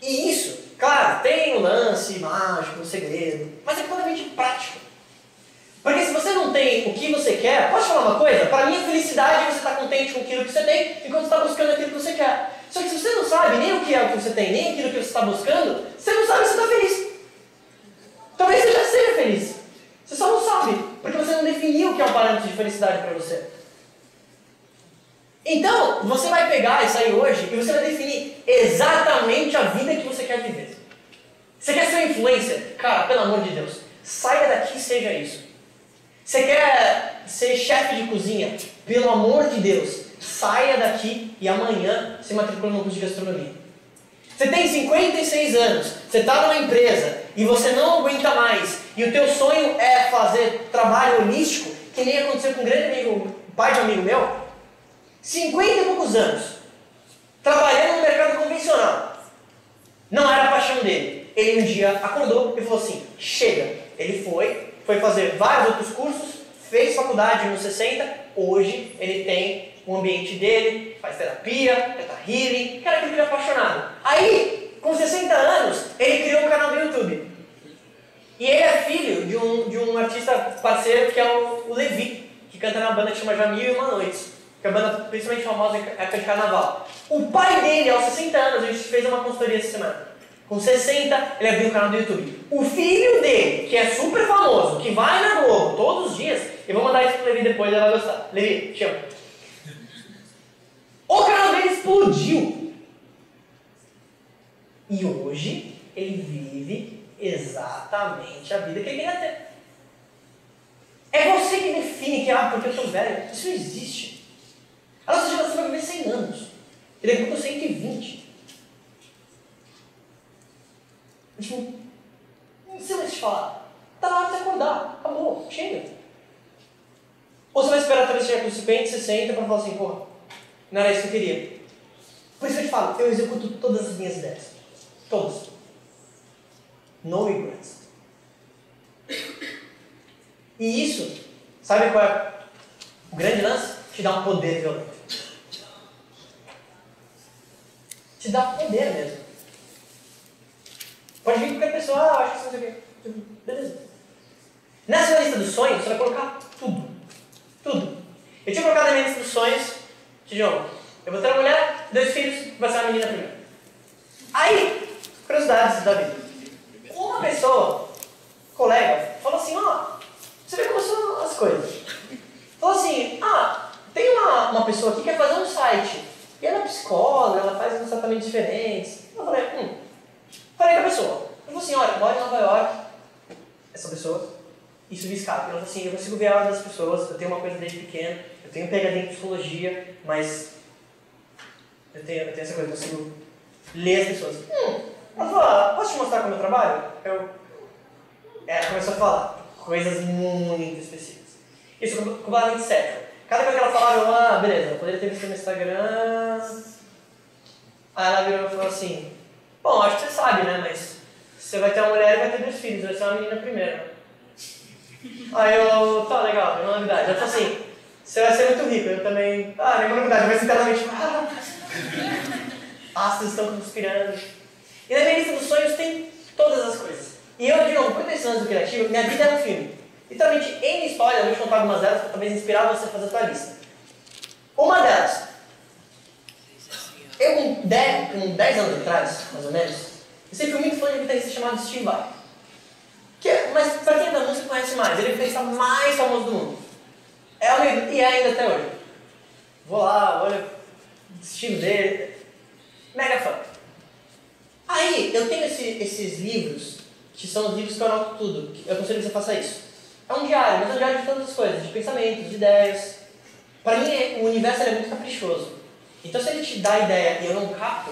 E isso, claro, tem um lance mágico, um segredo, mas é puramente prático. Porque se você não tem o que você quer, posso falar uma coisa? Para mim, a felicidade é você estar contente com aquilo que você tem enquanto está buscando aquilo que você quer. Só que se você não sabe nem o que é o que você tem, nem aquilo que você está buscando, você não sabe se está feliz. Talvez você já seja feliz. Você só não sabe, porque você não definiu o que é um parâmetro de felicidade para você. Então, você vai pegar isso aí hoje e você vai definir exatamente a vida que você quer viver. Você quer ser influencer? Cara, pelo amor de Deus, saia daqui e seja isso. Você quer ser chefe de cozinha? Pelo amor de Deus, saia daqui e amanhã se matricula no curso de gastronomia. Você tem 56 anos, você está numa empresa e você não aguenta mais, e o teu sonho é fazer trabalho holístico, que nem aconteceu com um grande amigo, pai de amigo meu, 50 e poucos anos, trabalhando no mercado convencional. Não era a paixão dele. Ele um dia acordou e falou assim: chega. Ele foi, foi fazer vários outros cursos, fez faculdade nos 60, hoje ele tem o ambiente dele, faz terapia, teta healing, cara que ele é apaixonado. Aí, com 60 anos, ele criou um canal do YouTube. E ele é filho de um, de um artista parceiro que é o, o Levi, que canta na banda que chama Já Mil e Uma Noites, que é uma banda principalmente famosa em época de carnaval. O pai dele, aos 60 anos, a gente fez uma consultoria essa semana. Com 60, ele abriu o canal do YouTube. O filho dele, que é super famoso, que vai na Globo todos os dias, eu vou mandar isso pro Levi depois, ele vai gostar. Levi, chama. O canal dele explodiu. E hoje ele vive exatamente a vida que ele queria ter. É você que define que, ah, porque eu tô velho. Isso não existe. A nossa geração vai viver 100 anos. E daqui a pouco 120. Tipo, não sei mais te falar. Tá na hora de acordar. Acabou. Chega. Ou você vai esperar talvez chegar com 50, 60 para falar assim, porra, não era isso que eu queria. Por isso eu te falo, eu executo todas as minhas ideias. Todas. No regrets. E isso, sabe qual é o grande lance? Te dá um poder violento. Te dá poder mesmo. Pode vir qualquer pessoa, ah, acho que você sei o quê. Beleza. Nessa lista dos sonhos, você vai colocar tudo. Tudo. Eu tinha colocado na minha lista dos sonhos, Tijão, eu vou ter uma mulher, dois filhos, vai ser uma menina primeiro. Aí, curiosidades da vida. Uma pessoa, colega, falou assim, ó, você vê como são as coisas. Falou assim, ah, tem uma, uma pessoa aqui que quer fazer um site. E ela é psicóloga, ela faz uns tratamentos diferentes. Eu falei, hum, Falei com a pessoa. Eu falei assim, olha, moro em Nova York. Essa pessoa, isso me escapa. Ela falou assim, eu consigo ver a hora das pessoas, eu tenho uma coisa desde pequeno, eu tenho PhD em psicologia, mas eu tenho, eu tenho essa coisa, eu consigo ler as pessoas. Hum. Ela falou, ah, posso te mostrar como eu trabalho? Eu... Ela começou a falar coisas muito específicas. Isso é completamente sério. Cada coisa que ela falava, eu, ah, beleza, eu poderia ter visto no Instagram. Aí ela virou e falou assim, Bom, acho que você sabe, né? Mas você vai ter uma mulher e vai ter dois filhos, vai ser uma menina primeiro. Aí eu, tá legal, é uma novidade. Ela falou assim, você vai ser muito rico, eu também. Ah, nenhuma novidade, mas internamente. Ah, astros estão conspirando. E na minha lista dos sonhos tem todas as coisas. E eu, de novo, por ter anos do criativo, minha vida é um filme. Literalmente, em história, eu vou te contar algumas delas para talvez inspirar você a fazer a sua lista. Uma delas, eu, com 10, com 10 anos atrás, mais ou menos, eu sempre fui muito fã de um guitarrista chamado Steve Vai. Que, é, mas para quem é da música conhece mais, ele é o guitarrista mais famoso do mundo. É o e é ainda até hoje. Vou lá, olha o estilo dele. Mega fã. Aí, eu tenho esse, esses livros, que são os livros que eu anoto tudo. Eu aconselho que você faça isso. É um diário, mas é um diário de todas as coisas, de pensamentos, de ideias. Para mim, o universo é muito caprichoso. Então, se ele te dá a ideia e eu não capto,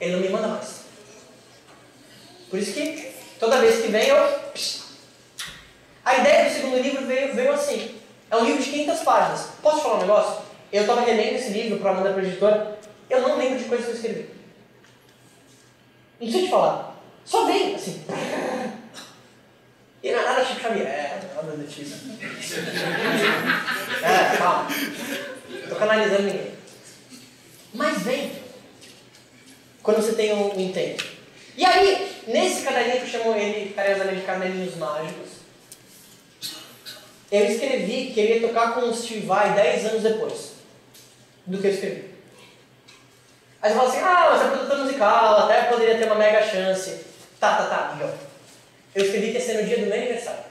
ele não me manda mais. Por isso que toda vez que vem eu. A ideia do segundo livro veio, veio assim. É um livro de 500 páginas. Posso falar um negócio? Eu estava relendo esse livro para mandar para a editora. Eu não lembro de coisas que eu escrevi. Não sei te falar. Só vem, assim. E não é nada Chico Xavier, nada do tipo. É, calma. Estou canalizando ninguém. Mas vem. Quando você tem um, intento. E aí, nesse caderninho que eu chamo ele carinhosamente de caderninhos mágicos, eu escrevi que eu ia tocar com o Steve Vai 10 anos depois do que eu escrevi. Aí você fala assim, ah, mas é produtor musical, até poderia ter uma mega chance. Tá, tá, tá, Miguel. Eu escrevi que ia ser no dia do meu aniversário.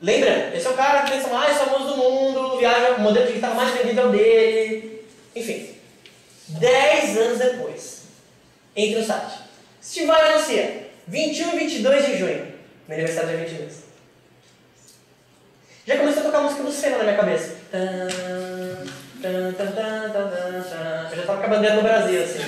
Lembra? Esse é o cara que pensa mais famoso do mundo, viaja, o modelo de guitarra mais vendido é o dele. Enfim. 10 anos depois, entre no site. Vai anuncia 21 e 22 de junho. Meu aniversário é 22. Já começou a tocar a música do Senna na minha cabeça. Eu já estava com a bandeira no Brasil, assim.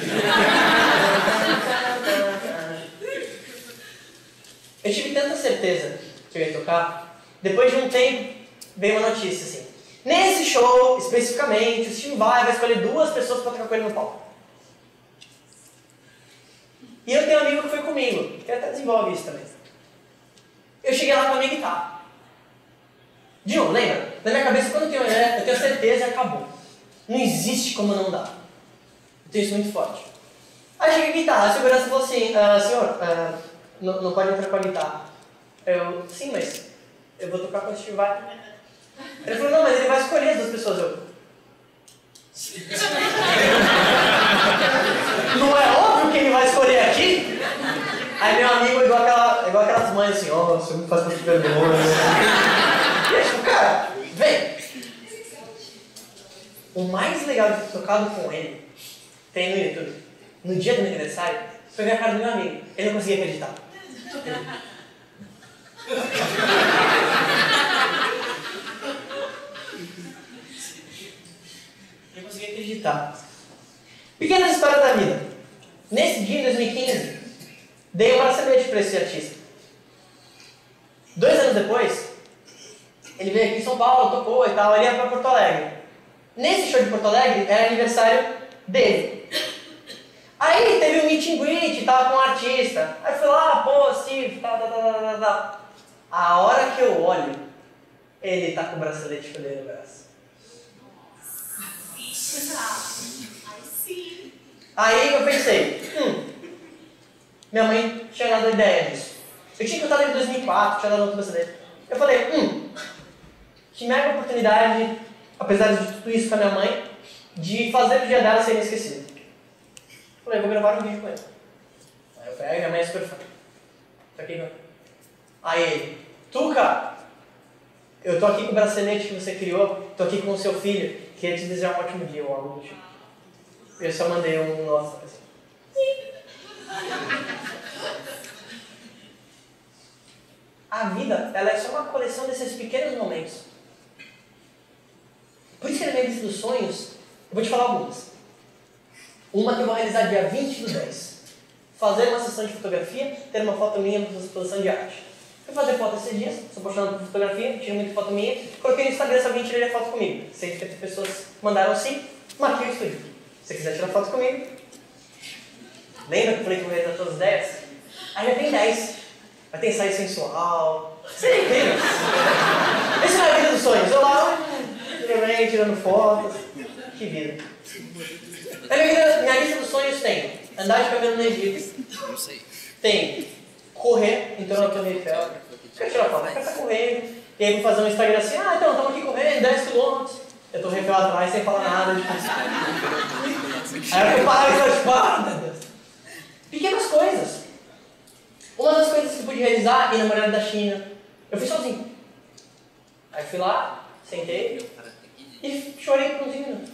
Eu tive tanta certeza que eu ia tocar. Depois de um tempo, veio uma notícia assim. Nesse show, especificamente, o Steve vai, vai escolher duas pessoas para tocar com ele no palco. E eu tenho um amigo que foi comigo, que até desenvolve isso também. Eu cheguei lá com a minha guitarra. De novo, lembra? Na minha cabeça, quando eu tenho, eu tenho certeza, acabou. Não existe como não dar. Eu tenho isso muito forte. Aí cheguei a guitarra, a segurança falou assim, ah, senhor, ah, não, não pode entrar com a guitarra. Eu, sim, mas eu vou tocar com o Steve Vai. Ele falou, não, mas ele vai escolher as duas pessoas. Eu, não é óbvio que ele vai escolher aqui? Aí meu amigo, igual, aquela, igual aquelas mães assim, ó, oh, você me faz com vergonha. E aí, tipo, cara, vem. O mais legal de ter tocado com ele, tem no YouTube, no dia do meu aniversário, foi ver a cara do meu amigo. Ele não conseguia acreditar. Ele conseguia acreditar. Pequena história da vida. Nesse dia, em 2015, dei uma semente para esse artista. Dois anos depois, ele veio aqui em São Paulo, tocou e tal, ele ia para Porto Alegre. Nesse show de Porto Alegre, era aniversário dele. Aí teve um meet and greet, tava com um artista. Aí fui lá, pô, Steve, tá, tá, tá, tá, tá. A hora que eu olho, ele tá com o bracelete ele no braço. Aí eu pensei, hum, minha mãe tinha dado a ideia disso. Eu tinha cantado em 2004, tinha dado outro bracelete. Eu falei, hum, que mega oportunidade, apesar de tudo isso com a minha mãe, de fazer o dia dela ser inesquecido. Falei, vou gravar um vídeo com ele. Aí eu falei, minha mãe é super fã. Tá aqui, Aí ele, Tuca, eu tô aqui com o bracelete que você criou, tô aqui com o seu filho, queria te desejar um ótimo dia ou algo do tipo. Eu só mandei um nossa. Assim. A vida, ela é só uma coleção desses pequenos momentos. Por isso que minha lista dos sonhos, eu vou te falar algumas. Uma que eu vou realizar dia 20 do 10. Fazer uma sessão de fotografia, ter uma foto minha para exposição de arte. Fui fazer foto esses dias, sou apaixonado por fotografia, tiro muita foto minha, coloquei no Instagram se alguém tiraria foto comigo. 150 pessoas mandaram sim, marquei o estúdio. Se você quiser tirar foto comigo, lembra que eu falei que eu vou realizar todas as 10? Aí já tem 10. Vai ter ensaio sensual. Incrível. Esse não é a vida dos sonhos. Eu lá, lembrei, tirando fotos. Que vida. Na minha, vida, minha lista dos sonhos tem andar de cabelo no Egito. Tem correr em torno da Torre Eiffel. Quer tirar foto? Quer estar correndo. E aí vou fazer um Instagram assim, ah, então, estamos aqui correndo, 10 km. Eu tô Eiffel atrás sem falar nada. Tipo, aí eu paro e falo, tipo, ah, meu Deus. Pequenas coisas. Uma das coisas que eu pude realizar é ir na muralha da China. Eu fui sozinho. Aí fui lá, sentei e chorei por uns minutos.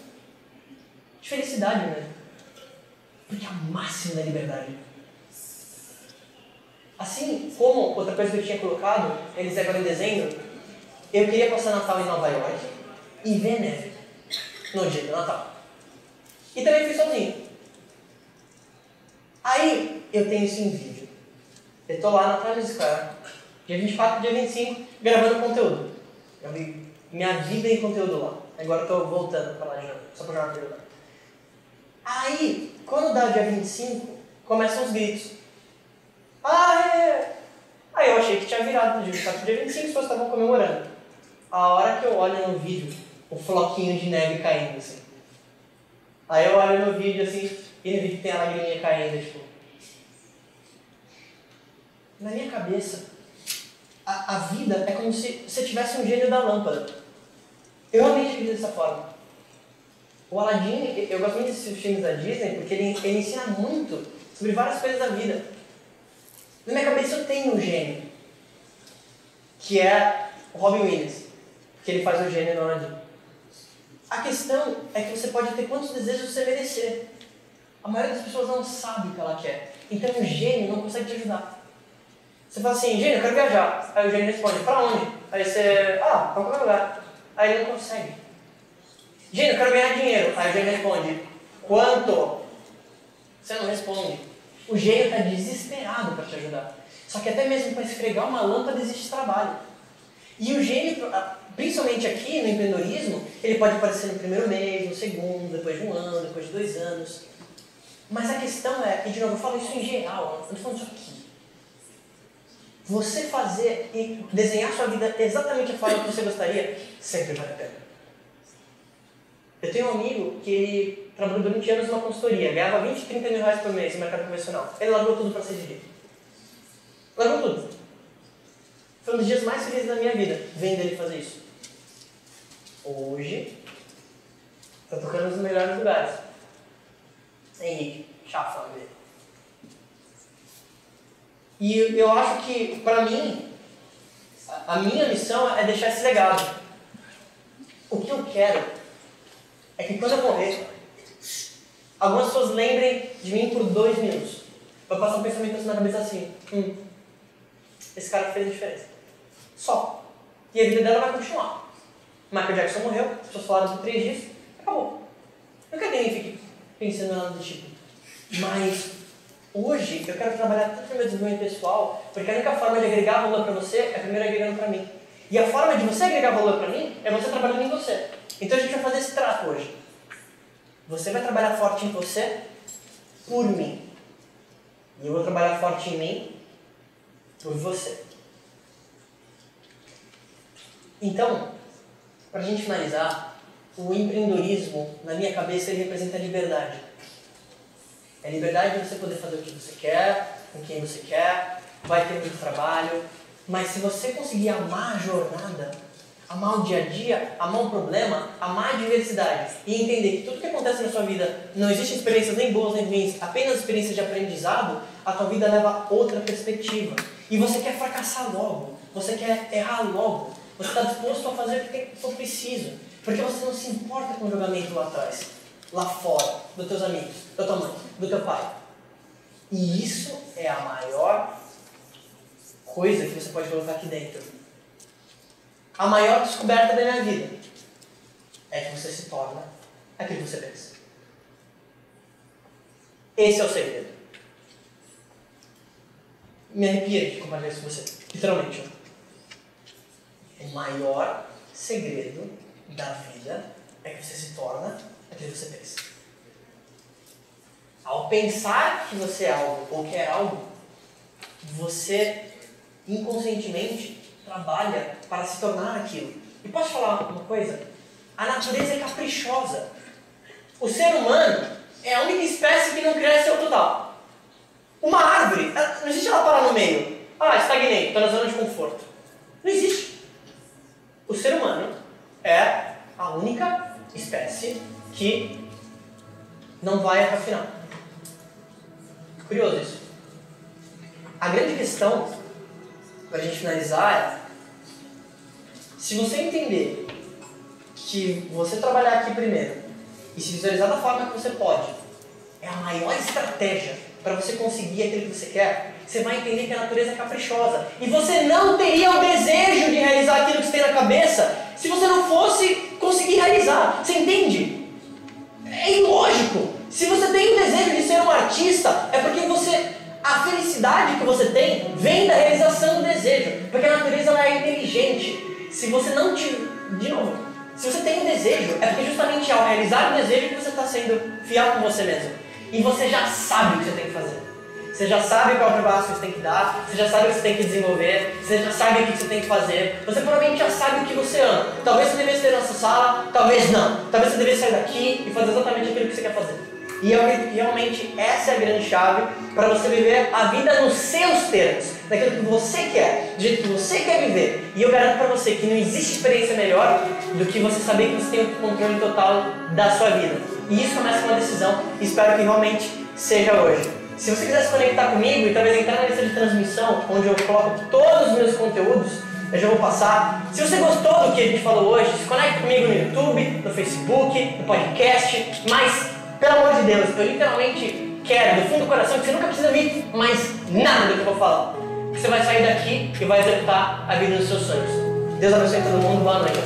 De felicidade mesmo. Porque é o máximo da liberdade. Assim como outra coisa que eu tinha colocado, eles agora em dezembro, eu queria passar Natal em Nova York. e ver neve no dia do Natal. E também fui sozinho. Aí eu tenho isso em vídeo. Eu tô lá na Times Square, dia 24, dia 25, gravando conteúdo. Eu vi minha vida em conteúdo lá. Agora eu tô voltando pra lá de novo, só pra jogar lá. Aí, quando dá o dia 25, começam os gritos. Ah, é! Aí eu achei que tinha virado do dia 24 dia 25, as pessoas estavam comemorando. A hora que eu olho no vídeo, o floquinho de neve caindo, assim. Aí eu olho no vídeo, assim, e no vídeo tem a lagriminha caindo, tipo... Na minha cabeça, a, a vida é como se você tivesse um gênio da lâmpada. Eu realmente acredito dessa forma. O Aladdin, eu gosto muito desses filmes da Disney porque ele, ele ensina muito sobre várias coisas da vida. Na minha cabeça eu tenho um gênio, que é o Robin Williams, que ele faz o gênio no Aladdin. A questão é que você pode ter quantos desejos você merecer. A maioria das pessoas não sabe o que ela quer. Então o gênio não consegue te ajudar. Você fala assim, gênio, eu quero viajar. Aí o gênio responde, pra onde? Aí você, ah, pra qualquer lugar. Aí ele não consegue. Gênio, eu quero ganhar dinheiro. Aí o gênio responde, quanto? Você não responde. O gênio está desesperado para te ajudar. Só que até mesmo para esfregar uma lâmpada existe trabalho. E o gênio, principalmente aqui no empreendedorismo, ele pode aparecer no primeiro mês, no segundo, depois de um ano, depois de dois anos. Mas a questão é, e de novo, eu falo isso em geral, eu não estou falando isso aqui. Você fazer e desenhar sua vida exatamente a forma que você gostaria, sempre vale a pena. Eu tenho um amigo que ele trabalhou durante anos numa consultoria, ganhava 20, 30 mil reais por mês no mercado convencional. Ele largou tudo para ser DJ. Largou tudo. Foi um dos dias mais felizes da minha vida, vendo ele fazer isso. Hoje, está tocando nos melhores lugares. Henrique, chafa dele. E eu acho que, para mim, a minha missão é deixar esse legado. O que eu quero é que quando eu morrer, algumas pessoas lembrem de mim por dois minutos. Vai passar um pensamento assim na cabeça assim: hum, esse cara fez a diferença. Só. E a vida dela vai continuar. Michael Jackson morreu, as pessoas falaram por três dias, acabou. Não quero que ninguém fique pensando nada do tipo. Mas Hoje eu quero trabalhar tanto no meu desenvolvimento pessoal, porque a única forma de agregar valor para você é primeiro agregando para mim. E a forma de você agregar valor para mim é você trabalhando em você. Então a gente vai fazer esse trato hoje. Você vai trabalhar forte em você por mim. E eu vou trabalhar forte em mim por você. Então, para a gente finalizar, o empreendedorismo, na minha cabeça, ele representa a liberdade. É liberdade de você poder fazer o que você quer, com quem você quer, vai ter muito trabalho, mas se você conseguir amar a jornada, amar o dia a dia, amar o problema, amar a diversidade e entender que tudo que acontece na sua vida não existem experiências nem boas nem ruins, apenas experiências de aprendizado, a tua vida leva outra perspectiva. E você quer fracassar logo, você quer errar logo, você está disposto a fazer o que for preciso, porque você não se importa com o julgamento lá atrás lá fora, dos teus amigos, da tua mãe, do teu pai. E isso é a maior coisa que você pode colocar aqui dentro. A maior descoberta da minha vida é que você se torna aquilo que você pensa. Esse é o segredo. Me arrepia de compartilhar isso com você. Literalmente. O maior segredo da vida é que você se torna aquilo que você pensa. Ao pensar que você é algo ou quer algo, você inconscientemente trabalha para se tornar aquilo. E posso falar uma coisa? A natureza é caprichosa. O ser humano é a única espécie que não cresce ao total. Uma árvore, não existe ela parar no meio. Ah, estagnei, estou na zona de conforto. Não existe. O ser humano é a única espécie que não vai até o final. Curioso isso. A grande questão, para a gente finalizar, é se você entender que você trabalhar aqui primeiro e se visualizar da forma que você pode, é a maior estratégia para você conseguir aquilo que você quer, você vai entender que a natureza é caprichosa. E você não teria o desejo de realizar aquilo que você tem na cabeça se você não fosse conseguir realizar. Você entende? Você tem vem da realização do desejo, porque a natureza ela é inteligente. Se você não te. De novo, se você tem um desejo, é porque justamente ao realizar o desejo que você está sendo fiel com você mesmo. E você já sabe o que você tem que fazer. Você já sabe qual o passo que você tem que dar, você já sabe o que você tem que desenvolver, você já sabe o que você tem que fazer, você provavelmente já sabe o que você ama. Talvez você devesse ter nessa sala, talvez não. Talvez você devesse sair daqui e fazer exatamente aquilo que você quer fazer. E realmente essa é a grande chave para você viver a vida nos seus termos, daquilo que você quer, do jeito que você quer viver. E eu garanto para você que não existe experiência melhor do que você saber que você tem o controle total da sua vida. E isso começa com uma decisão, e espero que realmente seja hoje. Se você quiser se conectar comigo e talvez entrar na lista de transmissão, onde eu coloco todos os meus conteúdos, eu já vou passar. Se você gostou do que a gente falou hoje, se conecte comigo no YouTube, no Facebook, no podcast, mas pelo amor de Deus, eu literalmente quero, do fundo do coração, que você nunca precisa ouvir mais nada do que eu vou falar. Você vai sair daqui e vai executar a vida dos seus sonhos. Deus abençoe todo mundo. Boa noite